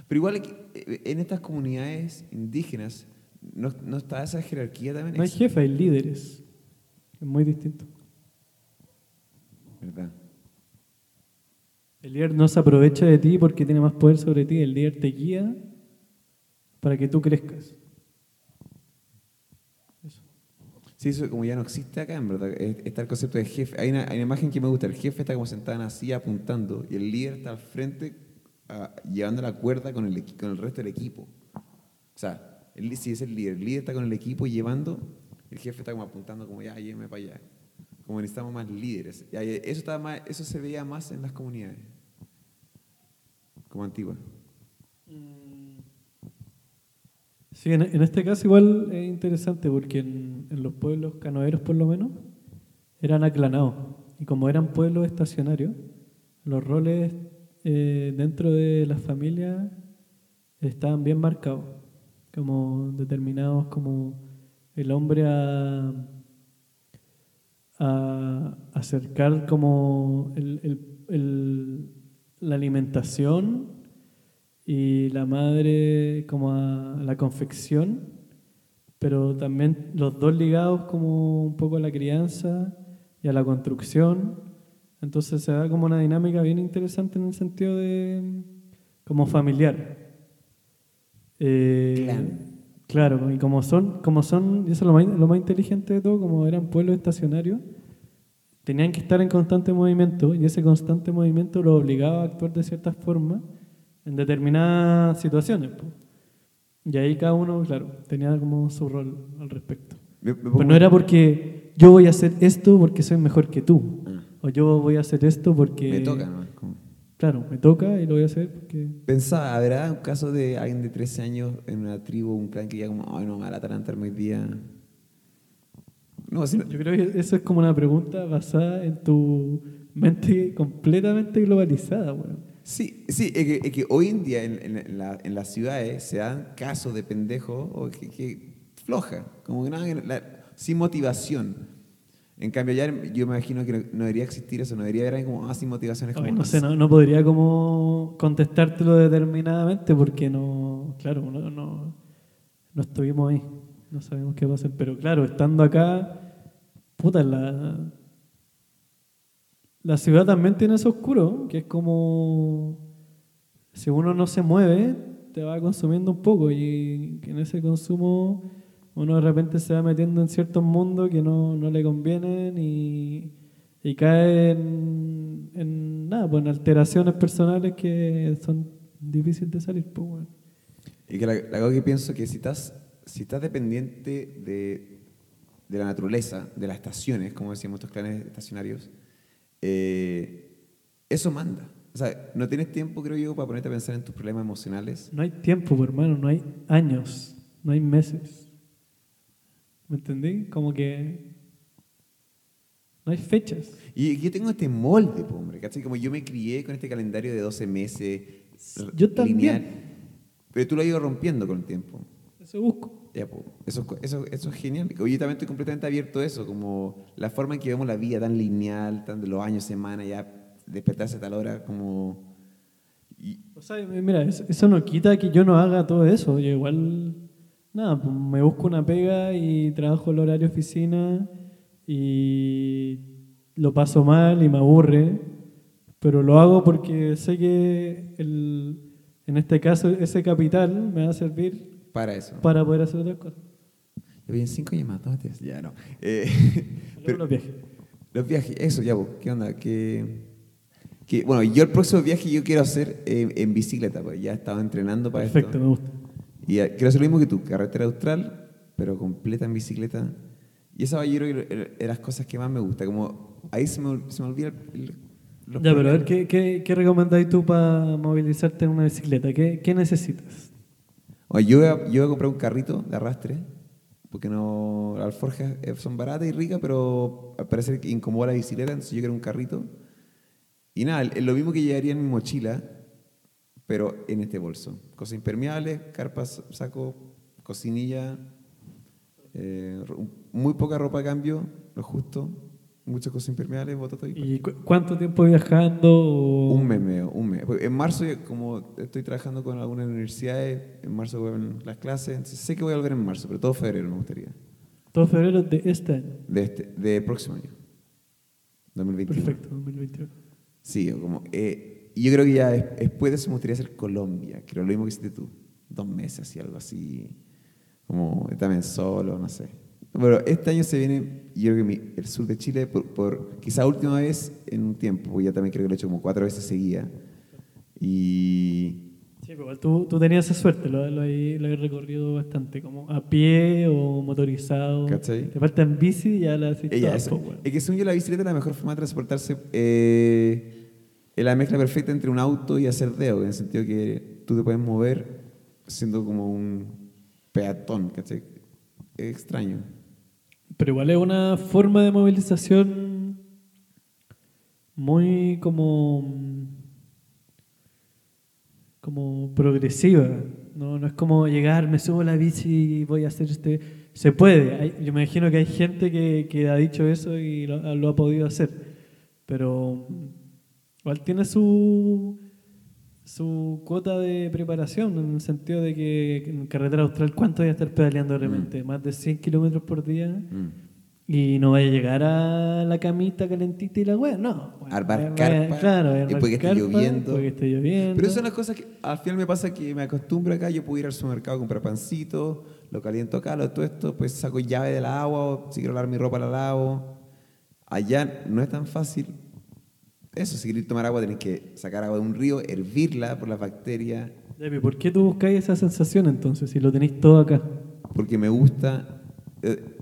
Pero igual eh, en estas comunidades indígenas no, no está esa jerarquía también. No hay jefe, hay líderes. Es muy distinto. ¿Verdad? El líder no se aprovecha de ti porque tiene más poder sobre ti. El líder te guía para que tú crezcas. Eso. Sí, eso como ya no existe acá, en verdad. Está el concepto de jefe. Hay una, imagen que me gusta. El jefe está como sentado así apuntando y el líder está al frente ah, llevando la cuerda con el, con el resto del equipo. O sea, si es el líder, el líder está con el equipo llevando, el jefe está como apuntando como ya, lléveme para allá como necesitamos más líderes. Eso, estaba más, eso se veía más en las comunidades, como antiguas. Mm. Sí, en, este caso igual es interesante porque en, los pueblos canoeros por lo menos eran aclanados y como eran pueblos estacionarios, los roles eh, dentro de las familias estaban bien marcados, como determinados como el hombre a acercar como la alimentación y la madre como a la confección, pero también los dos ligados como un poco a la crianza y a la construcción. Entonces se da como una dinámica bien interesante en el sentido de como familiar. Eh, Clan. Claro, y como son, como son, y eso es lo más, lo más inteligente de todo, como eran pueblos estacionarios, tenían que estar en constante movimiento y ese constante movimiento los obligaba a actuar de cierta forma en determinadas situaciones. po. Y ahí cada uno, claro, tenía como su rol al respecto. Me- me Pero no era porque yo voy a hacer esto porque soy mejor que tú, Ah, o yo voy a hacer esto porque... me toca, ¿no? Como- Claro, me toca y lo voy a hacer porque... Pensaba, ¿habrá un caso de alguien de 13 años en una tribu, un clan que diga como, ay, no, me va a atarantarme hoy día? No, si no- Yo creo que eso es como una pregunta basada en tu mente completamente globalizada, weón. Sí, sí, es que, es que hoy en día en, en la- en las ciudades se dan casos de pendejos o que, que floja, como que nada, la- sin motivación. En cambio, ya yo imagino que no, no debería existir eso, no debería haber como, ah, sin motivación. Es como, no sé, no, no podría como contestártelo determinadamente porque no, claro, no, no, no estuvimos ahí, no sabemos qué va a hacer, pero claro, estando acá, puta, la, la ciudad también tiene eso oscuro, que es como, si uno no se mueve, te va consumiendo un poco y en ese consumo uno de repente se va metiendo en ciertos mundos que no, no le convienen y, y cae en, en nada, pues en alteraciones personales que son difíciles de salir. Pues, bueno. Y que la, la cosa que pienso que si estás, si estás dependiente de, de la naturaleza, de las estaciones, como decíamos estos clanes estacionarios, eh, eso manda. O sea, no tienes tiempo, creo yo, para ponerte a pensar en tus problemas emocionales. No hay tiempo, pues, hermano, no hay años, no hay meses. ¿Me entendí? Como que no hay fechas. Y yo tengo este molde, hombre, ¿cachai? Como yo me crié con este calendario de 12 meses. Yo también. lineal, pero tú lo has ido rompiendo con el tiempo. Eso busco. Ya, po, eso, eso, eso es genial. Yo también estoy completamente abierto a eso, como la forma en que vemos la vida tan lineal, tan de los años, semanas, ya despertarse a tal hora, como... y- O sea, mira, eso no quita que yo no haga todo eso. Yo igual, nada, pues me busco una pega y trabajo el horario oficina y lo paso mal y me aburre, pero lo hago porque sé que el, en este caso ese capital me va a servir para eso. para poder hacer otras cosas. Yo vi en cinco llamadas. Ya no. [laughs] Eh, Pero los viajes. Los viajes, eso, ya, vos, ¿qué onda? Que, que, bueno, yo el próximo viaje yo quiero hacer eh, en bicicleta, pues ya estaba entrenando para Perfecto, esto. me gusta. Y quiero hacer lo mismo que tú, carretera austral, pero completa en bicicleta. Y esa yo creo que las cosas que más me gusta, como ahí se me, se me olvida el- los Ya, pero a ver, problemas. ¿qué, qué, qué recomendáis tú para movilizarte en una bicicleta? ¿Qué, qué necesitas? Oye, yo, voy a, yo voy a comprar un carrito de arrastre, porque no, las alforjas eh, son baratas y ricas, pero al parecer que incomoda la bicicleta, entonces yo quiero un carrito. Y nada, lo mismo que llevaría en mi mochila, pero en este bolso. Cosas impermeables, carpas, saco, cocinilla, eh, muy poca ropa a cambio, lo justo, muchas cosas impermeables, botas y ¿Y cu- cuánto tiempo viajando? o- un mes, medio, un mes. Porque En marzo, como estoy trabajando con algunas universidades, en marzo vuelven las clases, entonces sé que voy a volver en marzo, pero todo febrero me gustaría. Todo febrero de este año. De este, de próximo año. 2021. Perfecto, 2021. Sí, como, eh, y yo creo que ya des- después de eso me gustaría hacer Colombia, creo lo mismo que hiciste tú. Dos meses, así, algo así. Como también solo, no sé. Pero este año se viene, yo creo que el sur de Chile, por, por quizá última vez en un tiempo, porque ya también creo que lo he hecho como cuatro veces seguida. Y Sí, pero igual tú, tú tenías esa suerte, lo, lo, he, lo he recorrido bastante, como a pie o motorizado. ¿Cachai? Te falta en bici y ya la eso. po, weón. Es que según yo la bicicleta es la mejor forma de transportarse. eh, es la mezcla perfecta entre un auto y hacer dedo, en el sentido que tú te puedes mover siendo como un peatón, ¿cachai? Es extraño. Pero igual es una forma de movilización muy como como progresiva. No, no es como llegar, me subo a la bici y voy a hacer este se puede. Hay- yo me imagino que hay gente que, que ha dicho eso y lo, lo ha podido hacer. Pero igual tiene su, su cuota de preparación, en el sentido de que en carretera austral, ¿cuánto voy a estar pedaleando realmente? Más de 100 kilómetros por día. Mm. Y no vaya a llegar a la camita calentita y la weá, no. Bueno, Armar carpa, claro, y armar puede que esté lloviendo. que esté lloviendo. Pero son las cosas que al final me pasa que me acostumbro acá, yo puedo ir al supermercado a comprar pancito, lo caliento acá, lo todo esto, pues saco llave del agua, o si quiero lavar mi ropa la lavo. Allá no es tan fácil. Eso, si queréis tomar agua, tenés que sacar agua de un río, hervirla por las bacterias, ¿por qué tú buscáis esa sensación entonces, si lo tenéis todo acá? porque me gusta, eh,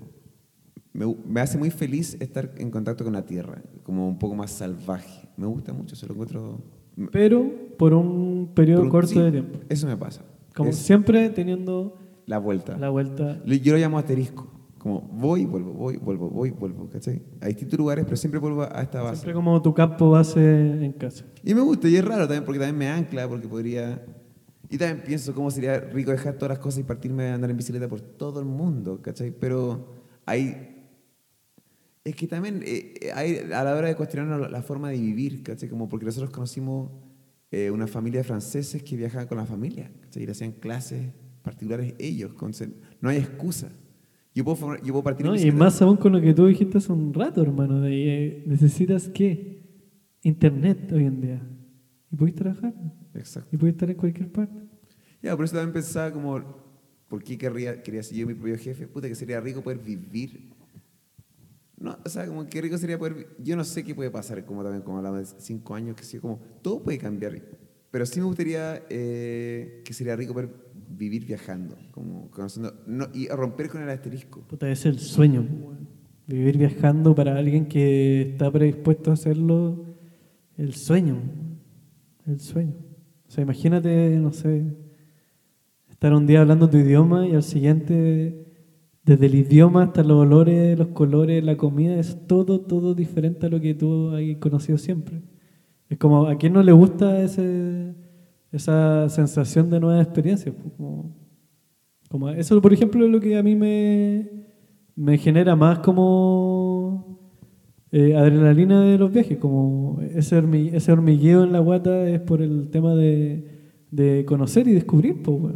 me, me hace muy feliz estar en contacto con la tierra, como un poco más salvaje. Me gusta mucho, se lo encuentro... Pero por un periodo por un- corto sí, de tiempo. Eso me pasa. Como Es siempre teniendo la vuelta. la vuelta. Yo lo llamo asterisco. Como voy, vuelvo, voy, vuelvo, voy, vuelvo, ¿cachai? A distintos lugares, pero siempre vuelvo a esta base. Siempre como tu campo base en casa. Y me gusta, y es raro también, porque también me ancla, porque podría... Y también pienso cómo sería rico dejar todas las cosas y partirme a andar en bicicleta por todo el mundo, ¿cachai? Pero hay... Es que también eh, hay, a la hora de cuestionar la, forma de vivir, ¿cachai? Como porque nosotros conocimos eh, una familia de franceses que viajaban con la familia, ¿cachai? Y le hacían clases particulares ellos. con no hay excusa. Yo puedo, yo puedo partir ¿no? Y más aún con lo que tú dijiste hace un rato, hermano. De, eh, ¿Necesitas qué? Internet hoy en día. Y puedes trabajar. Exacto. Y puedes estar en cualquier parte. Ya, por eso también pensaba como, ¿por qué querría, quería ser yo mi propio jefe? Puta, que sería rico poder vivir. No, o sea, como qué rico sería poder, yo no sé qué puede pasar, como también, como hablaba de cinco años, que sí, como, todo puede cambiar. Pero sí me gustaría eh, que sería rico poder vivir viajando, como conociendo, no, y romper con el asterisco. Es el sueño. Vivir viajando para alguien que está predispuesto a hacerlo, el sueño. El sueño. O sea, imagínate, no sé, estar un día hablando tu idioma y al siguiente, desde el idioma hasta los olores, los colores, la comida, es todo, todo diferente a lo que tú has conocido siempre. Es como, ¿a quién no le gusta ese, esa sensación de nuevas experiencias? Pues, Como, como eso, por ejemplo, es lo que a mí me, me genera más como eh, adrenalina de los viajes, como ese, hormi- ese hormigueo en la guata es por el tema de, de conocer y descubrir, pues.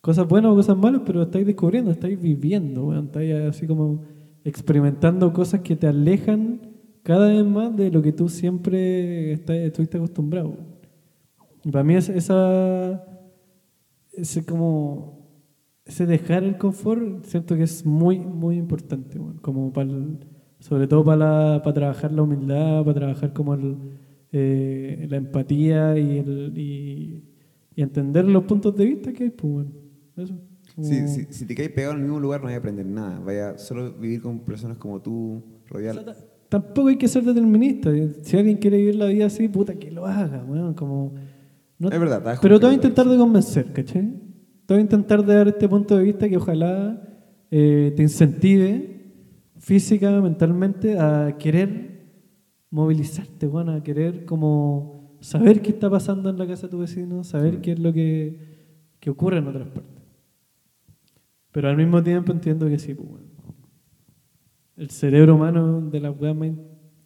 Cosas buenas o cosas malas, pero estáis descubriendo, estáis viviendo. Estáis así como experimentando cosas que te alejan cada vez más de lo que tú siempre está- estuviste acostumbrado. Y para mí es esa, ese como ese dejar el confort siento que es muy muy importante weón. como para sobre todo para, para trabajar la humildad para trabajar como el, eh, la empatía y, el, y, y entender los puntos de vista que hay pues bueno. eso como- Si, te caes pegado en el mismo lugar no vas a aprender nada, vaya solo vivir con personas como tú, O rodear. sea, tampoco hay que ser determinista si alguien quiere vivir la vida así puta que lo haga weón, como no- Es verdad, Pero te voy a intentar de convencer, ¿cachai? Te voy a intentar de dar este punto de vista que ojalá eh, te incentive física, mentalmente, a querer movilizarte, bueno, a querer como saber qué está pasando en la casa de tu vecino, saber qué es lo que, que ocurre en otras partes. Pero al mismo tiempo entiendo que sí, pues, bueno. El cerebro humano de las weas más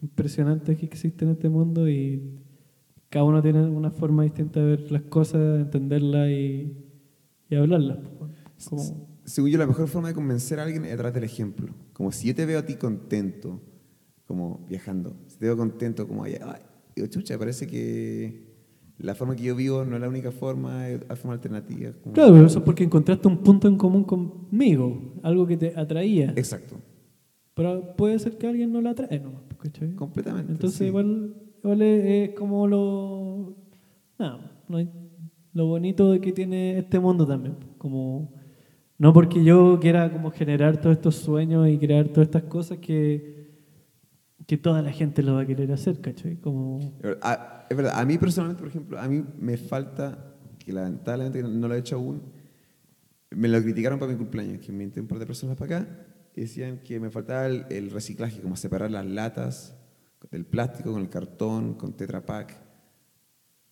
impresionantes que existe en este mundo y cada uno tiene una forma distinta de ver las cosas, entenderlas y, y hablarlas. Como- Según yo, la mejor forma de convencer a alguien es a través del ejemplo. Como si yo te veo a ti contento, como viajando, si te veo contento, como allá, ay, digo, chucha, parece que la forma que yo vivo no es la única forma, hay forma alternativa. como- Claro, pero eso es porque encontraste un punto en común conmigo, algo que te atraía. Exacto, Pero puede ser que alguien no la atrae nomás, ¿cachai? completamente. Entonces sí. igual, es, es como lo, nada, lo bonito que tiene este mundo también. Como, no porque yo quiera como generar todos estos sueños y crear todas estas cosas que, que toda la gente lo va a querer hacer, ¿cachai? Como, a- es verdad, a mí personalmente, por ejemplo, a mí me falta, que lamentablemente no lo he hecho aún, me lo criticaron para mi cumpleaños, que me un par de personas para acá, y decían que me faltaba el, el reciclaje, como separar las latas del plástico con el cartón, con Tetra Pak.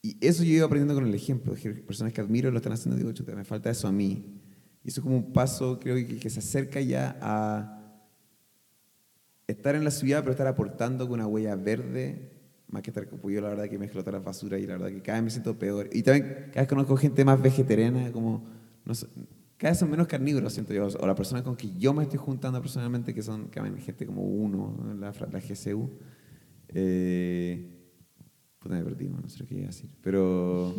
Y eso yo iba aprendiendo con el ejemplo, que personas que admiro lo están haciendo, digo, chuta, me falta eso a mí. Y eso es como un paso, creo que, que se acerca ya a estar en la ciudad, pero estar aportando con una huella verde, más que estar como yo, la verdad que mezclo todas las basuras y la verdad que cada vez me siento peor. Y también cada vez conozco gente más vegetariana, como, no sé, cada vez son menos carnívoros, siento yo, o las personas con que yo me estoy juntando personalmente, que son vez gente como uno, la, la GCU. Eh, puta, me no sé qué iba a decir. Pero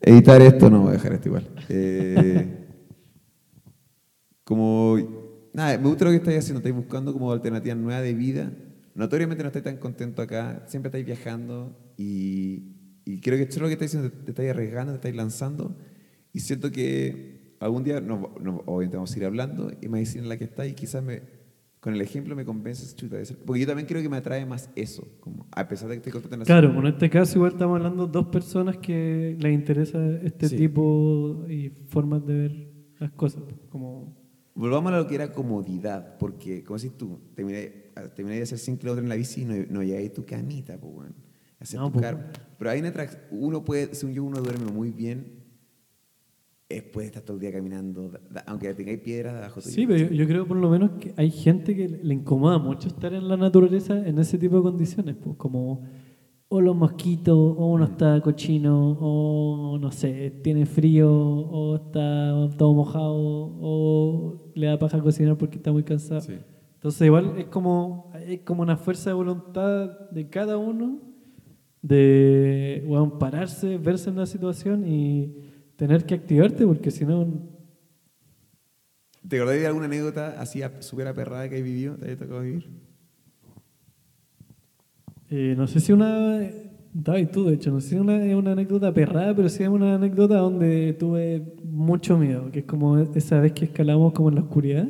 editar esto no voy a dejar esto igual. Eh, como, nada, me gusta lo que estáis haciendo, estáis buscando como alternativas nuevas de vida. Notoriamente no estáis tan contento acá, siempre estáis viajando y, creo que esto es lo que estáis haciendo, te estáis arriesgando, te estáis lanzando y siento que algún día, nos, obviamente vamos a ir hablando y me dicen en la que estáis quizás me, con el ejemplo me convences, chuta, porque yo también creo que me atrae más eso, como, a pesar de que contento en la Claro, en este caso igual estamos hablando de dos personas que les interesa este Sí. tipo y formas de ver las cosas, como Volvamos a lo que era comodidad, porque, como decís tú, terminé, terminé de hacer 5 kilómetros en la bici y no, no llegáis a tu camita, pues, bueno, hacer No, tu pues. Pero hay una uno puede, según yo, uno duerme muy bien, es, puede estar todo el día caminando, aunque tengáis piedras debajo tuyo. Sí, pero yo, yo creo por lo menos que hay gente que le incomoda mucho estar en la naturaleza en ese tipo de condiciones, pues como o los mosquitos, o uno está cochino, o no sé, tiene frío, o está todo mojado, o le da paja cocinar porque está muy cansado. Sí. Entonces igual es como, es como una fuerza de voluntad de cada uno de bueno, pararse, verse en la situación y tener que activarte porque si no ¿Te acordás de alguna anécdota así súper aperrada que has vivido, te haya tocado vivir? Eh, no sé si una. David, tú, de hecho, no sé si una, es una anécdota perrada, pero sí es una anécdota donde tuve mucho miedo, que es como esa vez que escalamos como en la oscuridad.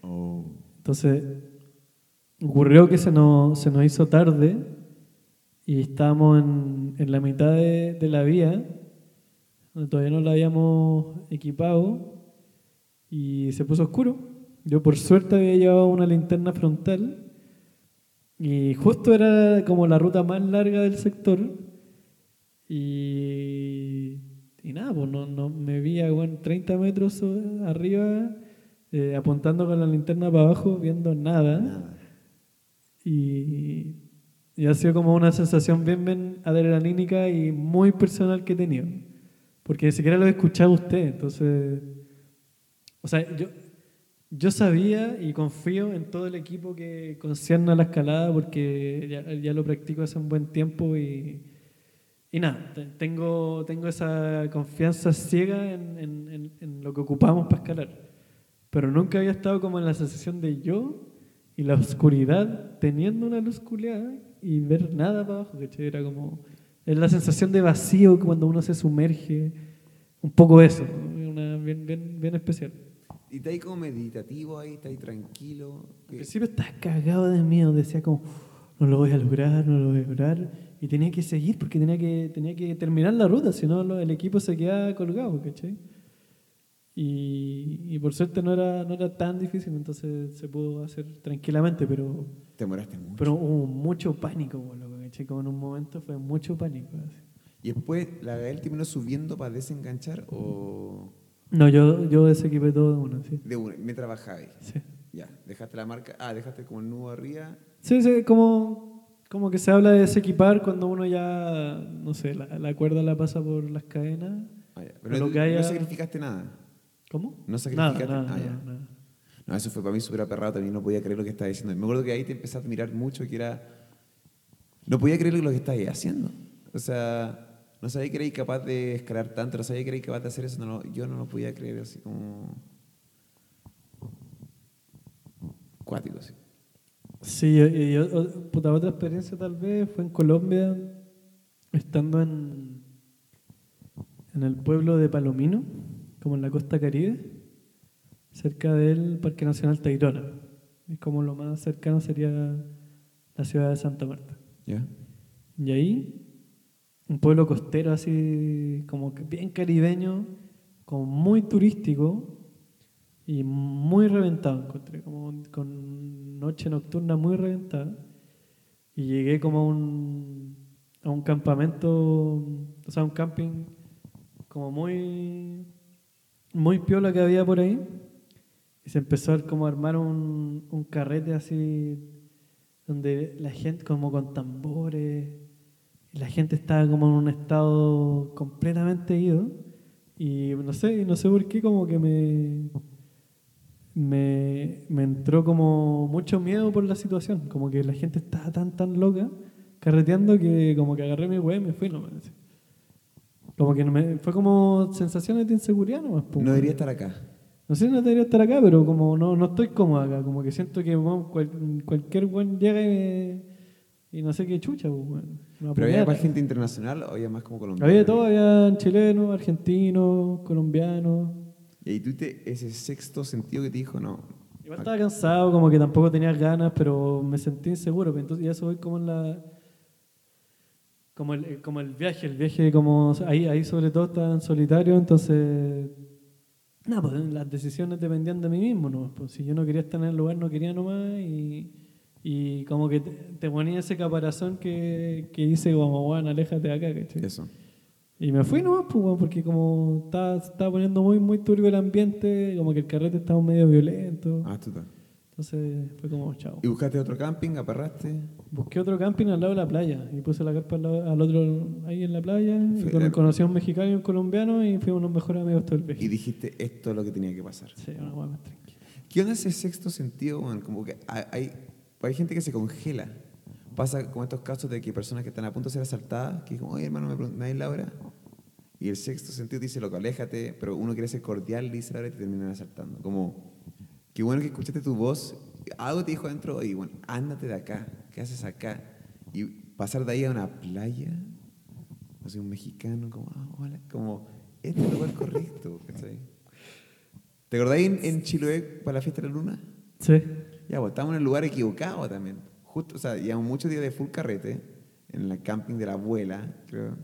Oh. Entonces, ocurrió que se nos, se nos hizo tarde y estábamos en, en la mitad de, de la vía, todavía no la habíamos equipado, y se puso oscuro. Yo, por suerte, había llevado una linterna frontal y justo era como la ruta más larga del sector. Y, y nada, pues no, me vi a bueno, 30 metros arriba, eh, apuntando con la linterna para abajo, viendo nada. Y ha sido como una sensación bien, bien adrenalínica y muy personal que he tenido. Porque ni siquiera lo he escuchado a usted. Entonces, o sea, yo, yo sabía y confío en todo el equipo que concierne a la escalada porque ya, ya lo practico hace un buen tiempo y, y nada, te- tengo, tengo esa confianza ciega en, en- en- en lo que ocupamos para escalar. Pero nunca había estado como en la sensación de yo y la oscuridad teniendo una luz culeada y ver nada para abajo, ¿cachai? Era como, es la sensación de vacío cuando uno se sumerge, un poco eso, una, bien, bien, bien especial. Y está ahí como meditativo, ahí está ahí tranquilo. Al principio estaba cagado de miedo, decía como, no lo voy a lograr, no lo voy a lograr. Y tenía que seguir porque tenía que, tenía que terminar la ruta, si no el equipo se quedaba colgado, ¿cachai? Y, y por suerte no era, no era tan difícil, entonces se pudo hacer tranquilamente, pero, Te demoraste mucho. pero hubo mucho pánico, boludo, ¿cachai? Como en un momento fue mucho pánico. así. ¿Y después la Gael terminó subiendo para desenganchar o No, yo, yo desequipé todo de una, sí. de una, mientras bajabais? Sí, Ya, dejaste la marca, ah, dejaste como el nudo arriba. sí, sí, como, como que se habla de desequipar cuando uno ya, no sé, la, la cuerda la pasa por las cadenas. Ah, ya. Pero Pero no, que haya- no sacrificaste nada. ¿Cómo? No sacrificaste Nada, nada, ah, ya. nada, nada. No, eso fue para mí súper aperrado, también no podía creer lo que estaba diciendo. Me acuerdo que ahí te empezaste a admirar mucho, que era... No podía creer lo que estabas haciendo. O sea, no sabía que erais capaz de escalar tanto, no sabía que erais capaz de hacer eso, yo no lo podía creer así como... Cuático, sí. Sí, y- y puta, otra experiencia tal vez fue en Colombia, estando en, en el pueblo de Palomino, como en la costa caribe, cerca del Parque Nacional Tayrona. Es como lo más cercano sería la ciudad de Santa Marta. ¿Ya? Y ahí, un pueblo costero así, como que bien caribeño, como muy turístico y muy reventado, encontré, como con noche nocturna muy reventada. Y llegué como a un, a un campamento, o sea, un camping como muy muy piola que había por ahí. Y se empezó a como armar un, un carrete así, donde la gente como con tambores, la gente estaba como en un estado completamente ido. Y no sé, no sé por qué como que me, me, me entró como mucho miedo por la situación. Como que la gente estaba tan, tan loca, carreteando, que como que agarré mi weá y me fui nomás. Como que no me, fue como sensaciones de inseguridad nomás. po, No debería estar acá. No sé si no debería estar acá, pero como no, no estoy cómodo acá, como que siento que weón, cual- cualquier buen llega y, me- y no sé qué chucha, pues, Pero había más gente internacional o había más como colombiano. Había todo, había chilenos, argentinos, colombianos. Y ahí tuviste ese sexto sentido que te dijo, no. Igual estaba cansado, como que tampoco tenía ganas, pero me sentí inseguro. pues, Entonces, y eso voy como en la. Como el, como el viaje, el viaje, como. Ahí, ahí sobre todo estaba en solitario, entonces. Nada, pues las decisiones dependían de mí mismo, ¿no? Pues si yo no quería estar en el lugar, no quería nomás. Y, y como que te, te ponía ese caparazón que, que hice, como, bueno, aléjate de acá, ¿cachai? Eso. Y me fui nomás, pues, porque como estaba, estaba poniendo muy, muy turbio el ambiente, como que el carrete estaba medio violento. Ah, estás. Entonces fue como, chao. ¿Y buscaste otro camping? ¿Aperraste? Busqué otro camping al lado de la playa y puse la carpa al, lado- al otro ahí en la playa. Y con- conocí a un mexicano y un colombiano y fuimos los mejores amigos todo el Y viaje. dijiste, esto es lo que tenía que pasar. Sí, una hueá más tranquila. ¿Qué onda ese sexto sentido, weón? Como que hay, hay, gente que se congela. Pasa como estos casos de que personas que están a punto de ser asaltadas, que dicen, oye hermano, ¿me pregun- ¿me das la hora? Y el sexto sentido dice, loco, aléjate, pero uno quiere ser cordial, dice la hora y te terminan asaltando. Como, qué bueno que escuchaste tu voz, algo te dijo adentro, oye, bueno, ándate de acá, ¿qué haces acá? Y pasar de ahí a una playa, no sé, un mexicano, como, ah, hola, como, este es el lugar correcto, ¿cachai? ¿Te acordáis en, en Chiloé para la fiesta de la luna? Sí. Ya, pues estábamos en el lugar equivocado también. Justo, o sea, llevamos muchos días de full carrete en el camping de la abuela, creo.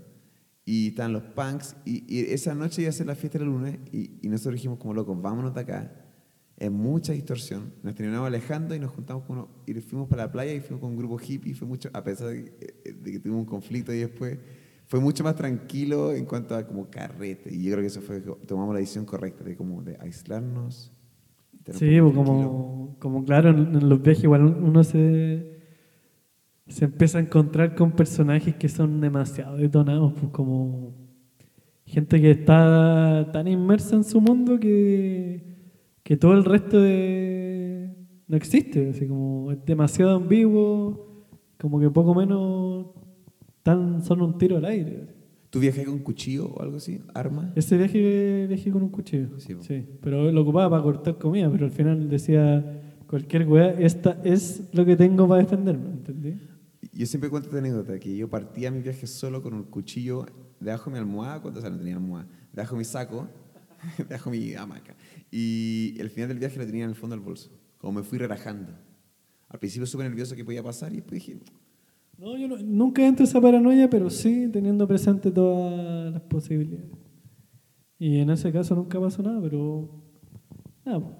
Y estaban los punks. Y, y esa noche iba a ser la fiesta de la luna. Y, y nosotros dijimos, como locos, vámonos de acá. Es mucha distorsión. Nos terminamos alejando y nos juntamos con uno, Y fuimos para la playa y fuimos con un grupo hippie. Fue mucho, a pesar de, que- de que tuvimos un conflicto y después. Fue mucho más tranquilo en cuanto a como carrete. Y yo creo que eso fue, tomamos la decisión correcta de como de aislarnos. Sí, pues como, como claro, en, en los viajes igual uno se, se empieza a encontrar con personajes que son demasiado detonados, pues como gente que está tan inmersa en su mundo que, que todo el resto de, no existe, así como es demasiado ambiguo, como que poco menos tan son un tiro al aire. ¿Tú viajas con cuchillo o algo así? ¿Arma? Ese viaje viajé con un cuchillo. Sí, Sí, pero lo ocupaba para cortar comida, pero al final decía cualquier weá, esta es lo que tengo para defenderme, ¿entendí? Yo siempre cuento esta anécdota, que yo partía mi viaje solo con un cuchillo debajo de mi almohada, cuando o sea, no tenía almohada, debajo de mi saco, [laughs] debajo de mi hamaca. Y el final del viaje lo tenía en el fondo del bolso, como me fui relajando. Al principio súper nervioso que podía pasar y después dije, No, yo no- nunca entro en esa paranoia, pero sí teniendo presente todas las posibilidades. Y en ese caso nunca pasó nada, pero nada,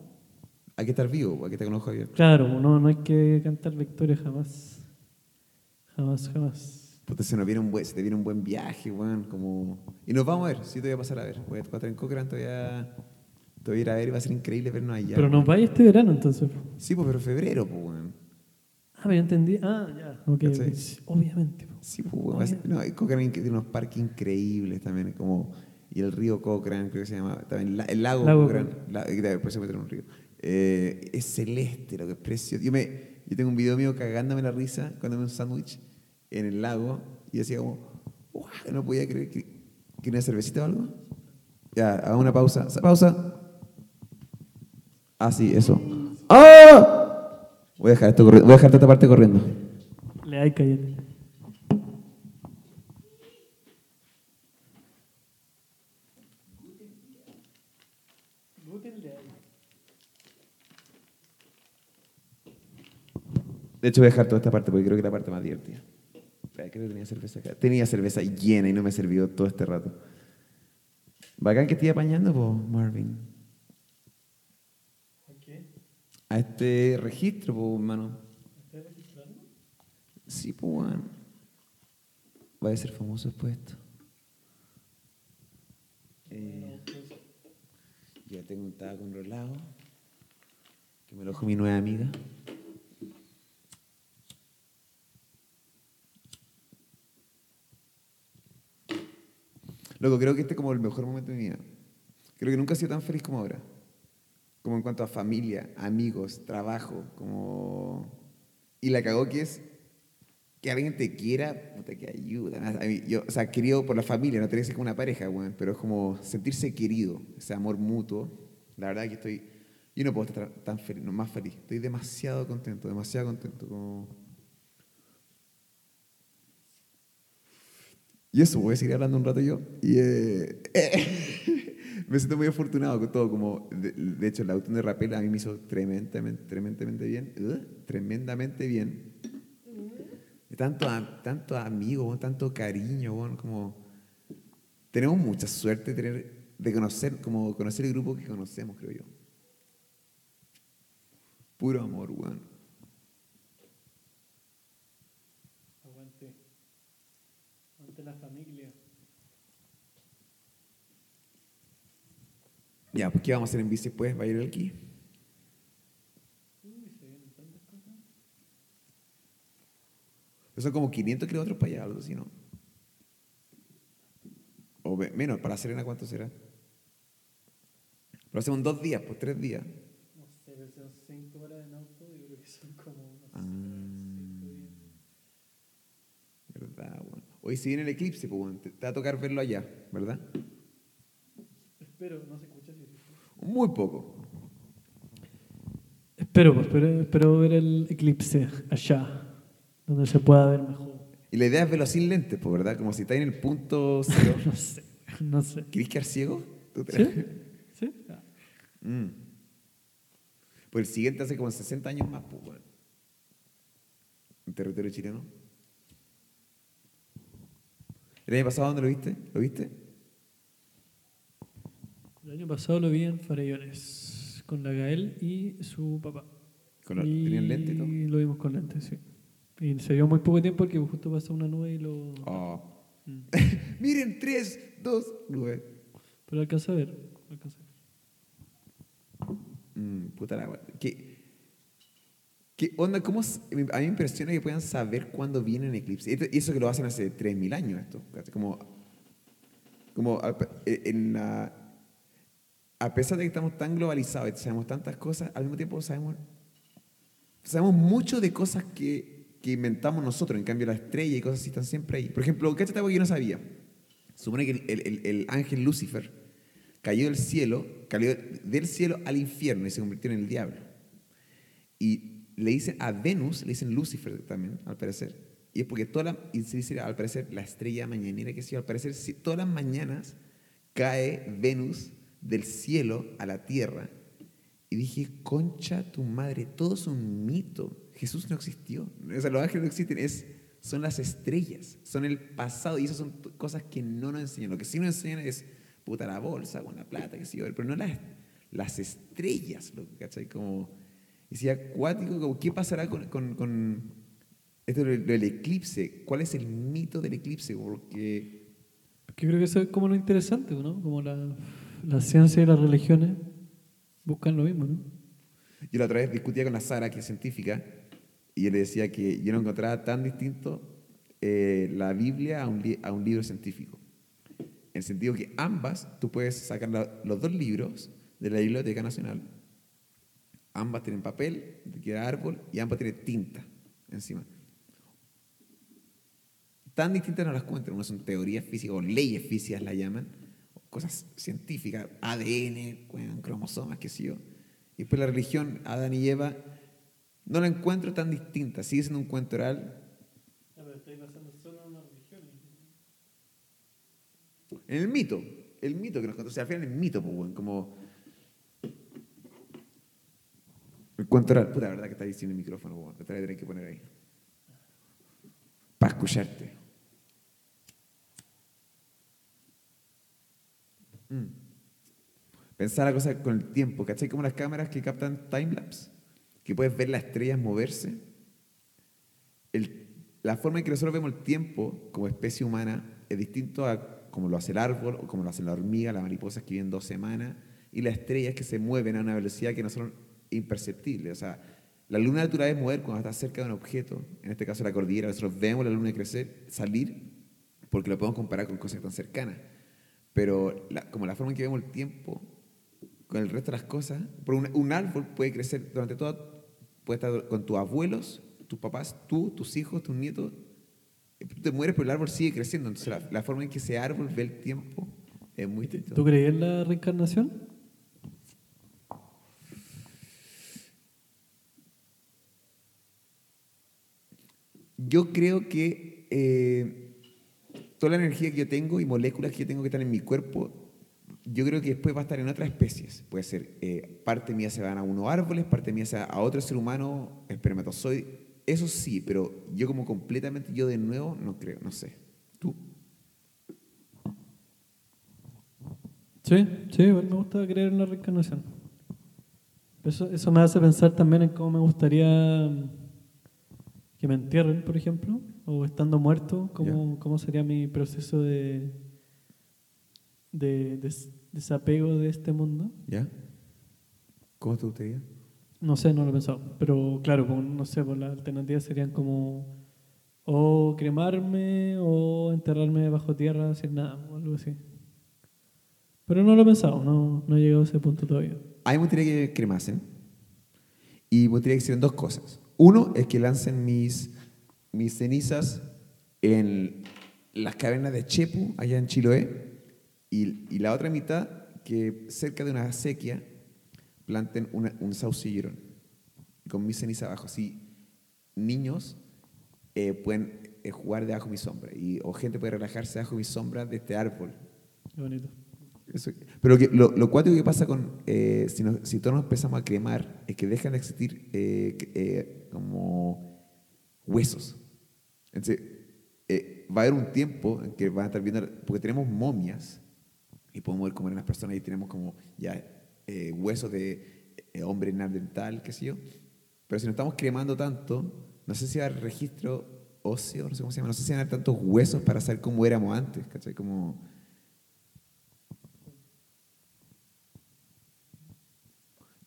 hay que estar vivo, hay que estar con los ojos abiertos. claro, no, no hay que cantar victoria jamás. Jamás, jamás. Puta, se, nos viene un buen, se te viene un buen viaje, weón, como... Y nos vamos a ver, sí te voy a pasar a ver. Voy a estar en Cochrane, te voy a, te voy a ir a ver y va a ser increíble vernos allá. Pero nos vaya este verano entonces. Sí, pues, pero febrero, pues, weón. Ah, pero entendí. Ah, ya. Ok, ¿Cachai? ok, sí, obviamente. po. Sí, pues, weón, va ser- no, y Cochrane tiene unos parques increíbles también, como... Y el río Cochrane, creo que se llama, también la- el lago, Lago Cochrane, la- después se mete en un río. Eh, es celeste, lo que es precioso. Yo, me, yo tengo un video mío cagándome la risa cuando me un sándwich en el lago y decía como, no podía creer que... ¿Quieres una cervecita o algo? Ya, haga una pausa. Sa- Pausa. Ah, sí, eso. ¡Ah! Voy a dejar esto voy a dejar esta parte corriendo. Le hay cállate. De hecho, voy a dejar toda esta parte porque creo que es la parte más divertida. Espera, Creo que tenía cerveza acá. Tenía cerveza llena y no me servido todo este rato. Bacán que estoy apañando, po, Marvin. A este registro, po, hermano. Sí, pues, weón. Va a ser famoso después esto. Eh, ya tengo un tabaco enrolado, que me lo dejó mi nueva amiga. Loco, creo que este es como el mejor momento de mi vida. Creo que nunca he sido tan feliz como ahora. Como en cuanto a familia, amigos, trabajo, como... Y la cagó que es que alguien te quiera, puta, que ayuda. Yo, o sea, querido por la familia, no tiene que ser como una pareja, weón, pero es como sentirse querido, ese amor mutuo. La verdad que estoy, yo no puedo estar tan feliz, no, más feliz. Estoy demasiado contento, demasiado contento. Y eso, voy a seguir hablando un rato yo. Y eh, [laughs] me siento muy afortunado con todo. Como, de, de hecho, la auto de Rapel a mí me hizo tremendamente, tremendamente bien. uh, tremendamente bien. Tanto, a- tanto amigos, tanto cariño, bueno, como... Tenemos mucha suerte de, tener, de conocer, como conocer el grupo que conocemos, creo yo. Puro amor, weón. Aguante. La familia. Ya, pues ¿qué vamos a hacer en bici después? ¿Va a ir el aquí? Uy, se vienen tantas cosas. Son como 500 kilómetros para allá, algo así, ¿no? O menos, para Serena, ¿cuánto será? Lo hacemos en dos días, pues tres días. Hoy si viene el eclipse, pues, te, te va a tocar verlo allá, ¿verdad? Espero, no se escucha si Muy poco. Espero, pues, espero, espero ver el eclipse allá, donde se pueda ver mejor. Y la idea es verlo sin lentes, pues, ¿verdad? Como si está en el punto [laughs] cero. No sé, no sé. ¿Querés quedar ciego? ¿Tú te- ¿Sí? ¿Sí? Ah. Mm. Pues el siguiente hace como 60 años más, pues, weón. En territorio chileno. ¿El año pasado dónde lo viste? ¿Lo viste? El año pasado lo vi en Farellones, con la Gael y su papá. Con la- y ¿Tenían lente y todo? lo vimos con lentes, sí. Y se vio muy poco tiempo porque justo pasó una nube y lo... Oh. Mm. [laughs] Miren, tres, dos, nueve. Pero alcanza a ver, alcanza a ver. Mm, puta la. ¿Qué, qué onda? ¿Cómo, a mí me impresiona que puedan saber cuándo viene el eclipse. Y eso que lo hacen hace 3.000 años esto. Como, como a, en la- a pesar de que estamos tan globalizados y sabemos tantas cosas, al mismo tiempo sabemos, sabemos mucho de cosas que, que inventamos nosotros. En cambio, la estrella y cosas así están siempre ahí. Por ejemplo, ¿cachai algo que yo no sabía? Supone que el- el- el ángel Lucifer cayó del cielo, cayó del cielo al infierno y se convirtió en el diablo. Y le dicen a Venus, le dicen Lucifer también, al parecer. Y es porque toda la, y se dice al parecer la estrella mañanera que sí, al parecer si todas las mañanas cae Venus del cielo a la tierra. Y dije, concha tu madre, todo es un mito. Jesús no existió. O sea, los ángeles no existen, es, son las estrellas, son el pasado. Y esas son cosas que no nos enseñan. Lo que sí nos enseñan es, puta, la bolsa con la plata, que sí, pero no las, las estrellas, ¿cachai? Como, decía, acuático, como, ¿qué pasará con, con, con esto del, del eclipse? ¿Cuál es el mito del eclipse? Porque Que creo que eso es como lo interesante, ¿no? Como la, la ciencia y las religiones buscan lo mismo, ¿no? Yo la otra vez discutía con la Sara, que es científica, y yo le decía que yo no encontraba tan distinto eh, la Biblia a un, li- a un libro científico. En el sentido que ambas, tú puedes sacar la- los dos libros de la Biblioteca Nacional, ambas tienen papel, que era árbol, y ambas tienen tinta encima. Tan distintas no las cuentan, unas son teorías físicas o leyes físicas la llaman, cosas científicas, ADN, cromosomas, qué sé yo. Y después la religión, Adán y Eva, no la encuentro tan distinta, sigue siendo un cuento oral. pero estáis basando solo en una religión. En el mito, el mito que nos contó, o sea, al final el mito, pues, como... Oral, puta, verdad que está diciendo el micrófono, weón, te que poner ahí. Para escucharte. Mm. Pensar la cosa con el tiempo, ¿cachai? Como las cámaras que captan timelapse, que puedes ver las estrellas moverse. La forma en que nosotros vemos el tiempo como especie humana es distinto a como lo hace el árbol o como lo hace la hormiga, la mariposa que viven dos semanas, y las estrellas que se mueven a una velocidad que no son imperceptibles. O sea, la luna natural es mover cuando está cerca de un objeto, en este caso la cordillera, nosotros vemos la luna crecer, salir, porque lo podemos comparar con cosas tan cercanas. Pero como la forma en que vemos el tiempo con el resto de las cosas, por un, un árbol puede crecer durante toda, puede estar con tus abuelos, tus papás, tú, tus hijos, tus nietos, tú te mueres, pero el árbol sigue creciendo. Entonces, la, forma en que ese árbol ve el tiempo es muy distinta. ¿Tú crees en la reencarnación? Yo creo que eh, toda la energía que yo tengo y moléculas que yo tengo que estar en mi cuerpo, yo creo que después va a estar en otras especies. Puede ser, eh, parte mía se van a unos árboles, parte mía se va a otro ser humano, espermatozoide. Eso sí, pero yo como completamente yo de nuevo no creo, no sé. ¿Tú? Sí, sí, me gusta creer en la reencarnación. Eso, eso me hace pensar también en cómo me gustaría que me entierren, por ejemplo, o estando muerto, cómo, cómo sería mi proceso de, de, desapego de este mundo. ¿Ya? ¿Cómo te gustaría? No sé, no lo he pensado. Pero claro, no sé, pues las alternativas serían como o cremarme o enterrarme bajo tierra sin nada o algo así. Pero no lo he pensado, no, no he llegado a ese punto todavía. A mí me gustaría que cremasen y me gustaría que hicieran dos cosas. Uno es que lancen mis, mis cenizas en las cavernas de Chepu, allá en Chiloé, y, y la otra mitad que cerca de una acequia planten un saucillero con mi ceniza abajo. Así niños eh, pueden eh, jugar debajo de mi sombra y, o gente puede relajarse debajo de mi sombra de este árbol. Qué bonito. Pero que, lo, lo cuático que pasa con, eh, si, si todos nos empezamos a cremar, es que dejan de existir como huesos. Entonces, va a haber un tiempo en que van a estar viendo, porque tenemos momias y podemos ver comer a las personas y tenemos como ya eh, huesos de eh, hombre neandertal, qué sé yo. Pero si nos estamos cremando tanto, no sé si va registro óseo, no sé cómo se llama, no sé si van a haber tantos huesos para saber cómo éramos antes, ¿cachai? Como...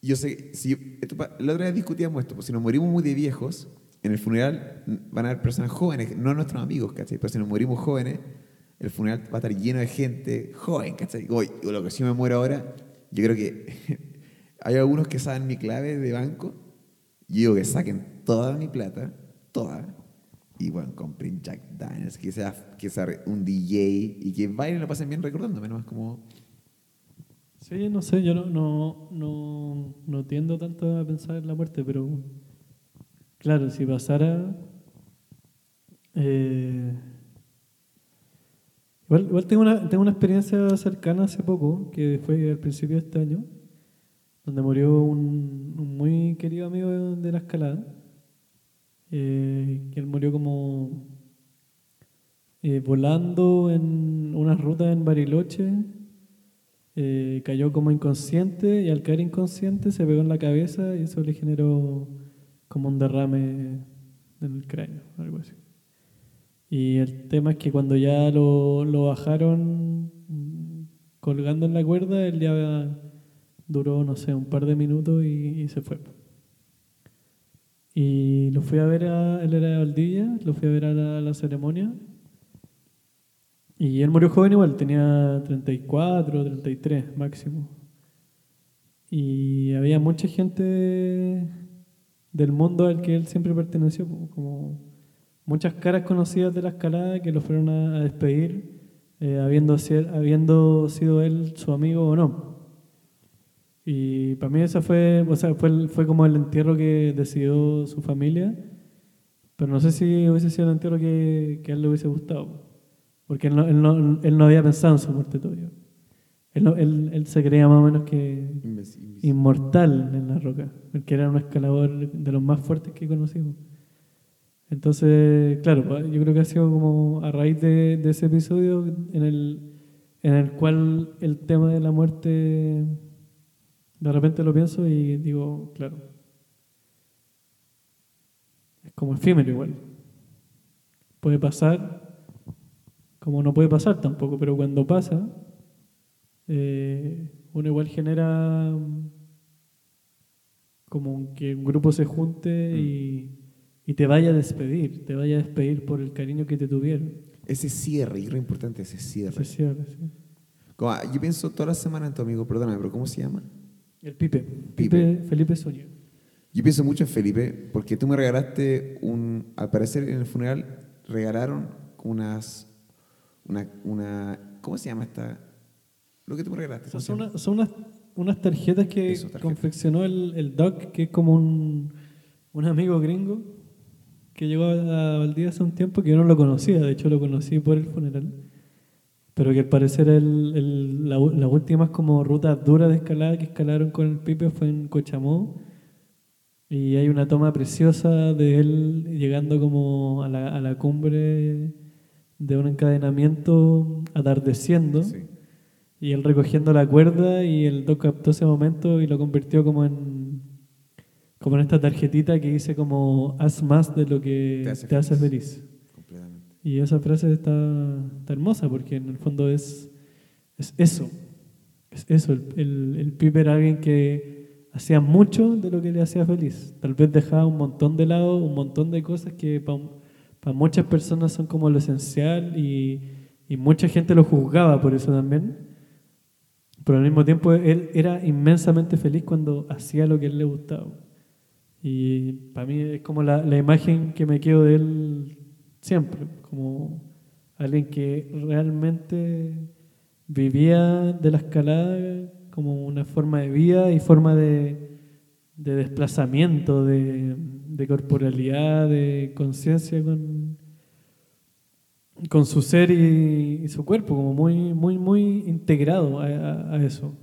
Yo sé, si esto, la otra vez discutíamos esto, pues si nos morimos muy de viejos, en el funeral van a haber personas jóvenes, no nuestros amigos. Pero si nos morimos jóvenes, el funeral va a estar lleno de gente joven, ¿cachai? Oye, lo que si me muero ahora, yo creo que [laughs] hay algunos que saben mi clave de banco. Y digo que saquen toda mi plata, toda, y bueno, compren Jack Daniels, que sea, que sea un DJ y que bailen lo pasen bien recordándome, ¿no? Es como. Sí, no sé, yo no, no, no, no tiendo tanto a pensar en la muerte, pero claro, si pasara. Eh, Igual, tengo, una, tengo una experiencia cercana hace poco, que fue al principio de este año, donde murió un, muy querido amigo de, la escalada, eh, que él murió como eh, volando en una ruta en Bariloche, eh, cayó como inconsciente y al caer inconsciente se pegó en la cabeza y eso le generó como un derrame en el cráneo, algo así. Y el tema es que cuando ya lo, lo bajaron colgando en la cuerda, él ya duró, no sé, un par de minutos y, se fue. Y lo fui a ver, a, él era de Valdivia, lo fui a ver a la, la, ceremonia. Y él murió joven igual, tenía 34, 33 máximo. Y había mucha gente del mundo al que él siempre perteneció, como muchas caras conocidas de la escalada que lo fueron a, despedir, eh, habiendo, habiendo sido él su amigo o no. Y para mí esa fue, o sea, fue, fue como el entierro que decidió su familia, pero no sé si hubiese sido el entierro que, que a él le hubiese gustado, porque él no, él no, él no había pensado en su muerte todavía. Él, él, él, se creía más o menos que inmortal en la roca, porque era un escalador de los más fuertes que conocimos. Entonces, claro, yo creo que ha sido como a raíz de, ese episodio en el, en el cual el tema de la muerte, de repente lo pienso y digo, claro, es como efímero igual. Puede pasar, como no puede pasar tampoco, pero cuando pasa, eh, uno igual genera mm, como que un grupo se junte Mm. y, y te vaya a despedir, te vaya a despedir por el cariño que te tuvieron. Ese cierre, y creo importante ese cierre. Se cierra, sí. Como, ah, yo pienso toda la semana en tu amigo, perdóname, pero ¿cómo se llama? El Pipe, Pipe. Pipe Felipe Zúñiga. Yo pienso mucho en Felipe porque tú me regalaste un. Al parecer en el funeral regalaron unas. Una. una ¿Cómo se llama esta? Lo que tú me regalaste. ¿cómo se Son, una- son unas, unas tarjetas que Eso, confeccionó el, el Doc, que es como un, un amigo gringo que llegó a Valdivia hace un tiempo que yo no lo conocía, de hecho lo conocí por el funeral, pero que al parecer el, el- la, las últimas como rutas duras de escalada que escalaron con el Pipe fue en Cochamó y hay una toma preciosa de él llegando como a la, a la cumbre de un encadenamiento atardeciendo. Sí. Y él recogiendo la cuerda y el doc captó ese momento y lo convirtió como en como en esta tarjetita que dice como haz más de lo que Te te hace hace, feliz". feliz. Completamente. Y esa frase está, está hermosa porque en el fondo es, es eso. Es eso. El, el, el Pipe era alguien que hacía mucho de lo que le hacía feliz. Tal vez dejaba un montón de lado, un montón de cosas que para muchas personas son como lo esencial y, y mucha gente lo juzgaba por eso también. Pero al mismo tiempo él era inmensamente feliz cuando hacía lo que él le gustaba. Y para mí es como la, la imagen que me quedo de él siempre, como alguien que realmente vivía de la escalada como una forma de vida y forma de, de desplazamiento, de, de corporalidad, de conciencia con, con su ser y, su cuerpo, como muy, muy, muy integrado a, eso.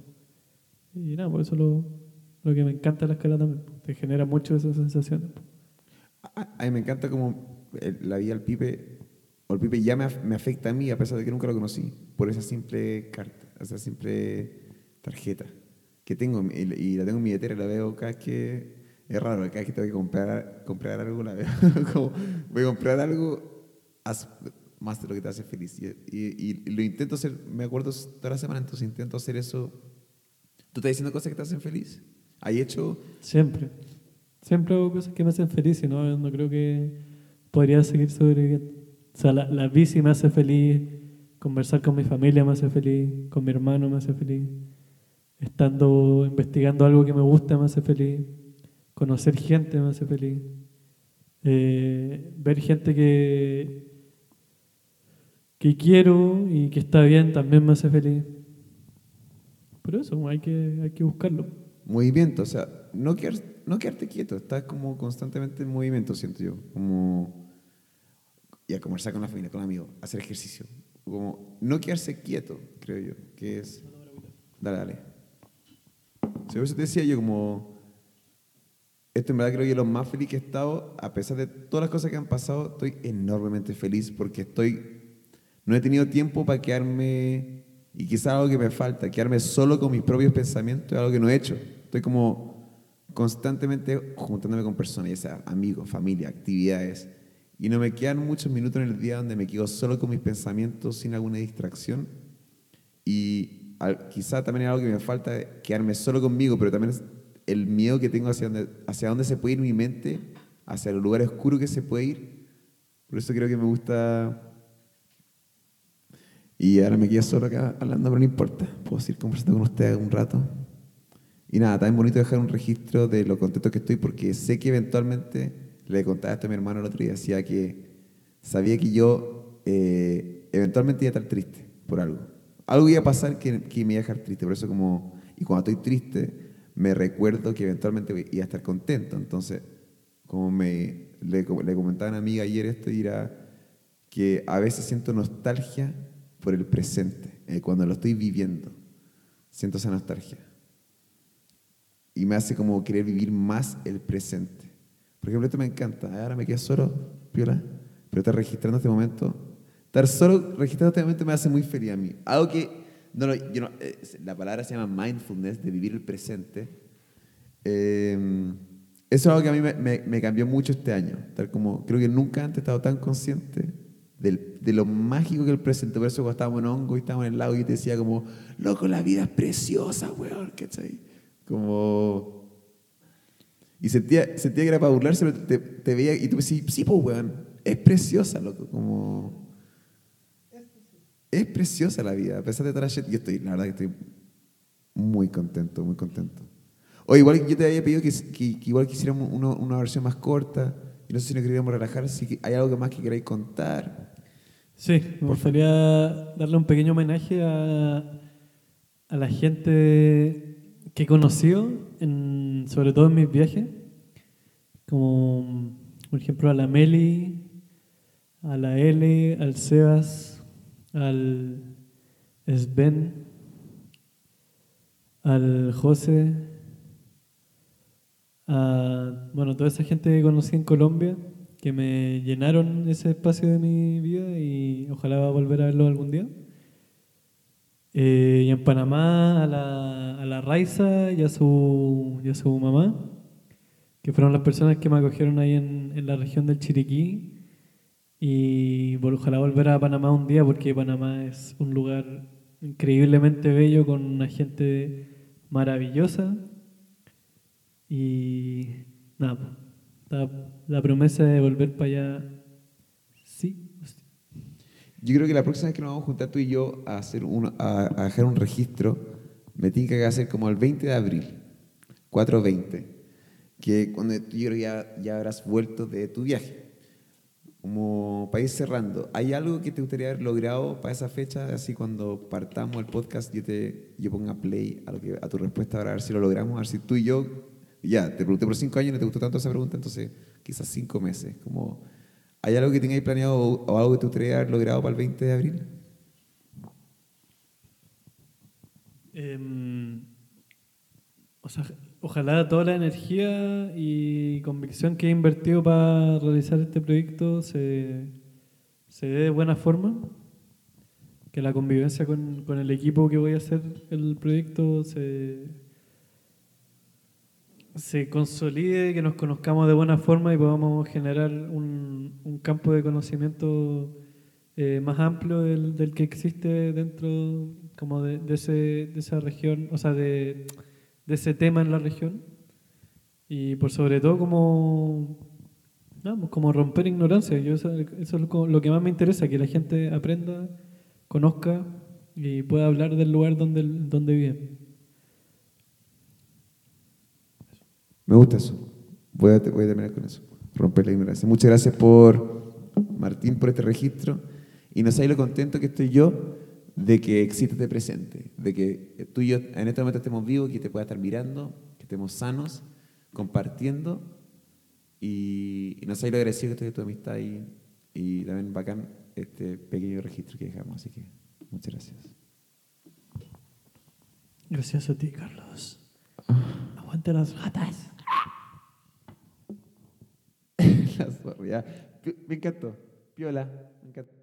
Y nada, por eso lo, lo que me encanta la escalada también, te genera mucho esas sensaciones. A, mí me encanta como el- la vida del Pipe, o el Pipe ya me, me afecta a mí, a pesar de que nunca lo conocí, por esa simple carta, esa simple tarjeta que tengo, y, y la tengo en mi billetera, la veo cada vez que, es raro, que tengo que comprar, comprar algo, la [laughs] como, voy a comprar algo, haz más de lo que te hace feliz. Y, y- y lo intento hacer, me acuerdo toda la semana, entonces intento hacer eso. ¿Tú estás diciendo cosas que te hacen feliz? ¿Hay hecho Siempre. Siempre hago cosas que me hacen feliz y no, no creo que podría seguir sobreviviendo. O sea, la, la bici me hace feliz, conversar con mi familia me hace feliz, con mi hermano me hace feliz, estando investigando algo que me gusta me hace feliz, conocer gente me hace feliz, eh, ver gente que, que quiero y que está bien también me hace feliz. Pero eso, hay que, hay que buscarlo. movimiento? O sea, no, quedar, no quedarte quieto, estás como constantemente en movimiento, siento yo. Como, ya, conversar con la familia, con amigos, hacer ejercicio. Como, no quedarse quieto, creo yo, que es... Dale, dale. Eso te decía yo, como... Esto en verdad creo que es lo más feliz que he estado, a pesar de todas las cosas que han pasado, estoy enormemente feliz porque estoy... No he tenido tiempo para quedarme, y quizás algo que me falta, quedarme solo con mis propios pensamientos, es algo que no he hecho. Estoy como constantemente juntándome con personas, ya sea amigos, familia, actividades, y no me quedan muchos minutos en el día donde me quedo solo con mis pensamientos sin alguna distracción. Y quizá también es algo que me falta, quedarme solo conmigo, pero también es el miedo que tengo hacia dónde, hacia dónde se puede ir mi mente, hacia los lugares oscuros que se puede ir. Por eso creo que me gusta... Y ahora me quedo solo acá hablando, pero no importa. Puedo seguir conversando con ustedes un rato. Y nada, también bonito dejar un registro de lo contento que estoy porque sé que eventualmente, le contaba esto a mi hermano el otro día, decía que sabía que yo eh, eventualmente iba a estar triste por algo. Algo iba a pasar que, que me iba a dejar triste, por eso como, y cuando estoy triste, me recuerdo que eventualmente iba a estar contento. Entonces, como me, le, le comentaba a una amiga ayer esto, era que a veces siento nostalgia por el presente, eh, cuando lo estoy viviendo. Siento esa nostalgia y me hace como querer vivir más el presente. Por ejemplo, esto me encanta. Ahora me quedo solo, piola, pero estar registrando este momento. Estar solo registrando este momento me hace muy feliz a mí. Algo que, no, no, yo no, la palabra se llama mindfulness, de vivir el presente. Eh, eso es algo que a mí me, cambió mucho este año. Tal como, creo que nunca antes he estado tan consciente del- de lo mágico que el presente. Por eso cuando estábamos en hongo y estábamos en el lago, yo te decía como, loco, la vida es preciosa, weón, ¿cachai? Como... Y sentía, sentía que era para burlarse, pero te, te veía y tú me decías, sí, pues, weón, es preciosa, loco, como... Es preciosa la vida, a pesar de shit. Yo estoy, la verdad que estoy muy contento, muy contento. O igual yo te había pedido que, que- que igual quisiéramos uno- una versión más corta, y no sé si nos queríamos relajar, si hay algo más que queráis contar. Sí, me gustaría darle un pequeño homenaje a, a la gente que he conocido, en- sobre todo en mis viajes, como por ejemplo a la Meli, a la L, al Sebas, al Sven, al José, a bueno, toda esa gente que conocí en Colombia que me llenaron ese espacio de mi vida y ojalá volver a verlo algún día. Eh, y en Panamá a la, a la Raiza y a, su, y a su mamá, que fueron las personas que me acogieron ahí en, en la región del Chiriquí. Y vol- ojalá volver a Panamá un día porque Panamá es un lugar increíblemente bello con una gente maravillosa. Y nada, está la promesa de volver para allá, sí. sí. Yo creo que la próxima vez que nos vamos a juntar tú y yo a, hacer un, a, a dejar un registro, me tiene que hacer como el 20 de abril, 4.20, que cuando tú yo creo ya, ya habrás vuelto de tu viaje. Como ir cerrando, ¿hay algo que te gustaría haber logrado para esa fecha? Así cuando partamos el podcast, yo, te, yo ponga play a, lo que, a tu respuesta para ver si lo logramos, a ver si tú y yo, ya, te pregunté por cinco años y no te gustó tanto esa pregunta, entonces quizás cinco meses. Como, ¿Hay algo que tengáis planeado o, o algo que te gustaría haber logrado para el 20 de abril? Em, o sea, ojalá toda la energía y convicción que he invertido para realizar este proyecto se, se dé de buena forma. Que la convivencia con, con el equipo que voy a hacer el proyecto se, se consolide, que nos conozcamos de buena forma y podamos generar un, un campo de conocimiento eh, más amplio del, del que existe dentro como de, de ese, de esa región, o sea, de, de ese tema en la región. Y por sobre todo como, vamos, como romper ignorancia. Yo eso, eso es lo, lo que más me interesa, que la gente aprenda, conozca y pueda hablar del lugar donde, donde vive. Me gusta eso. Voy a, voy a terminar con eso. Romper la ignorancia. Muchas gracias por, Martín, por este registro. Y no sabéis lo contento que estoy yo de que existe este presente. De que tú y yo en este momento estemos vivos, que te pueda estar mirando, que estemos sanos, compartiendo. Y, y no sabéis lo agradecido que estoy de tu amistad y, y también bacán este pequeño registro que dejamos. Así que muchas gracias. Gracias a ti, Carlos. Aguante las gatas. [laughs] La zorra, Me encantó. Piola. Me encantó.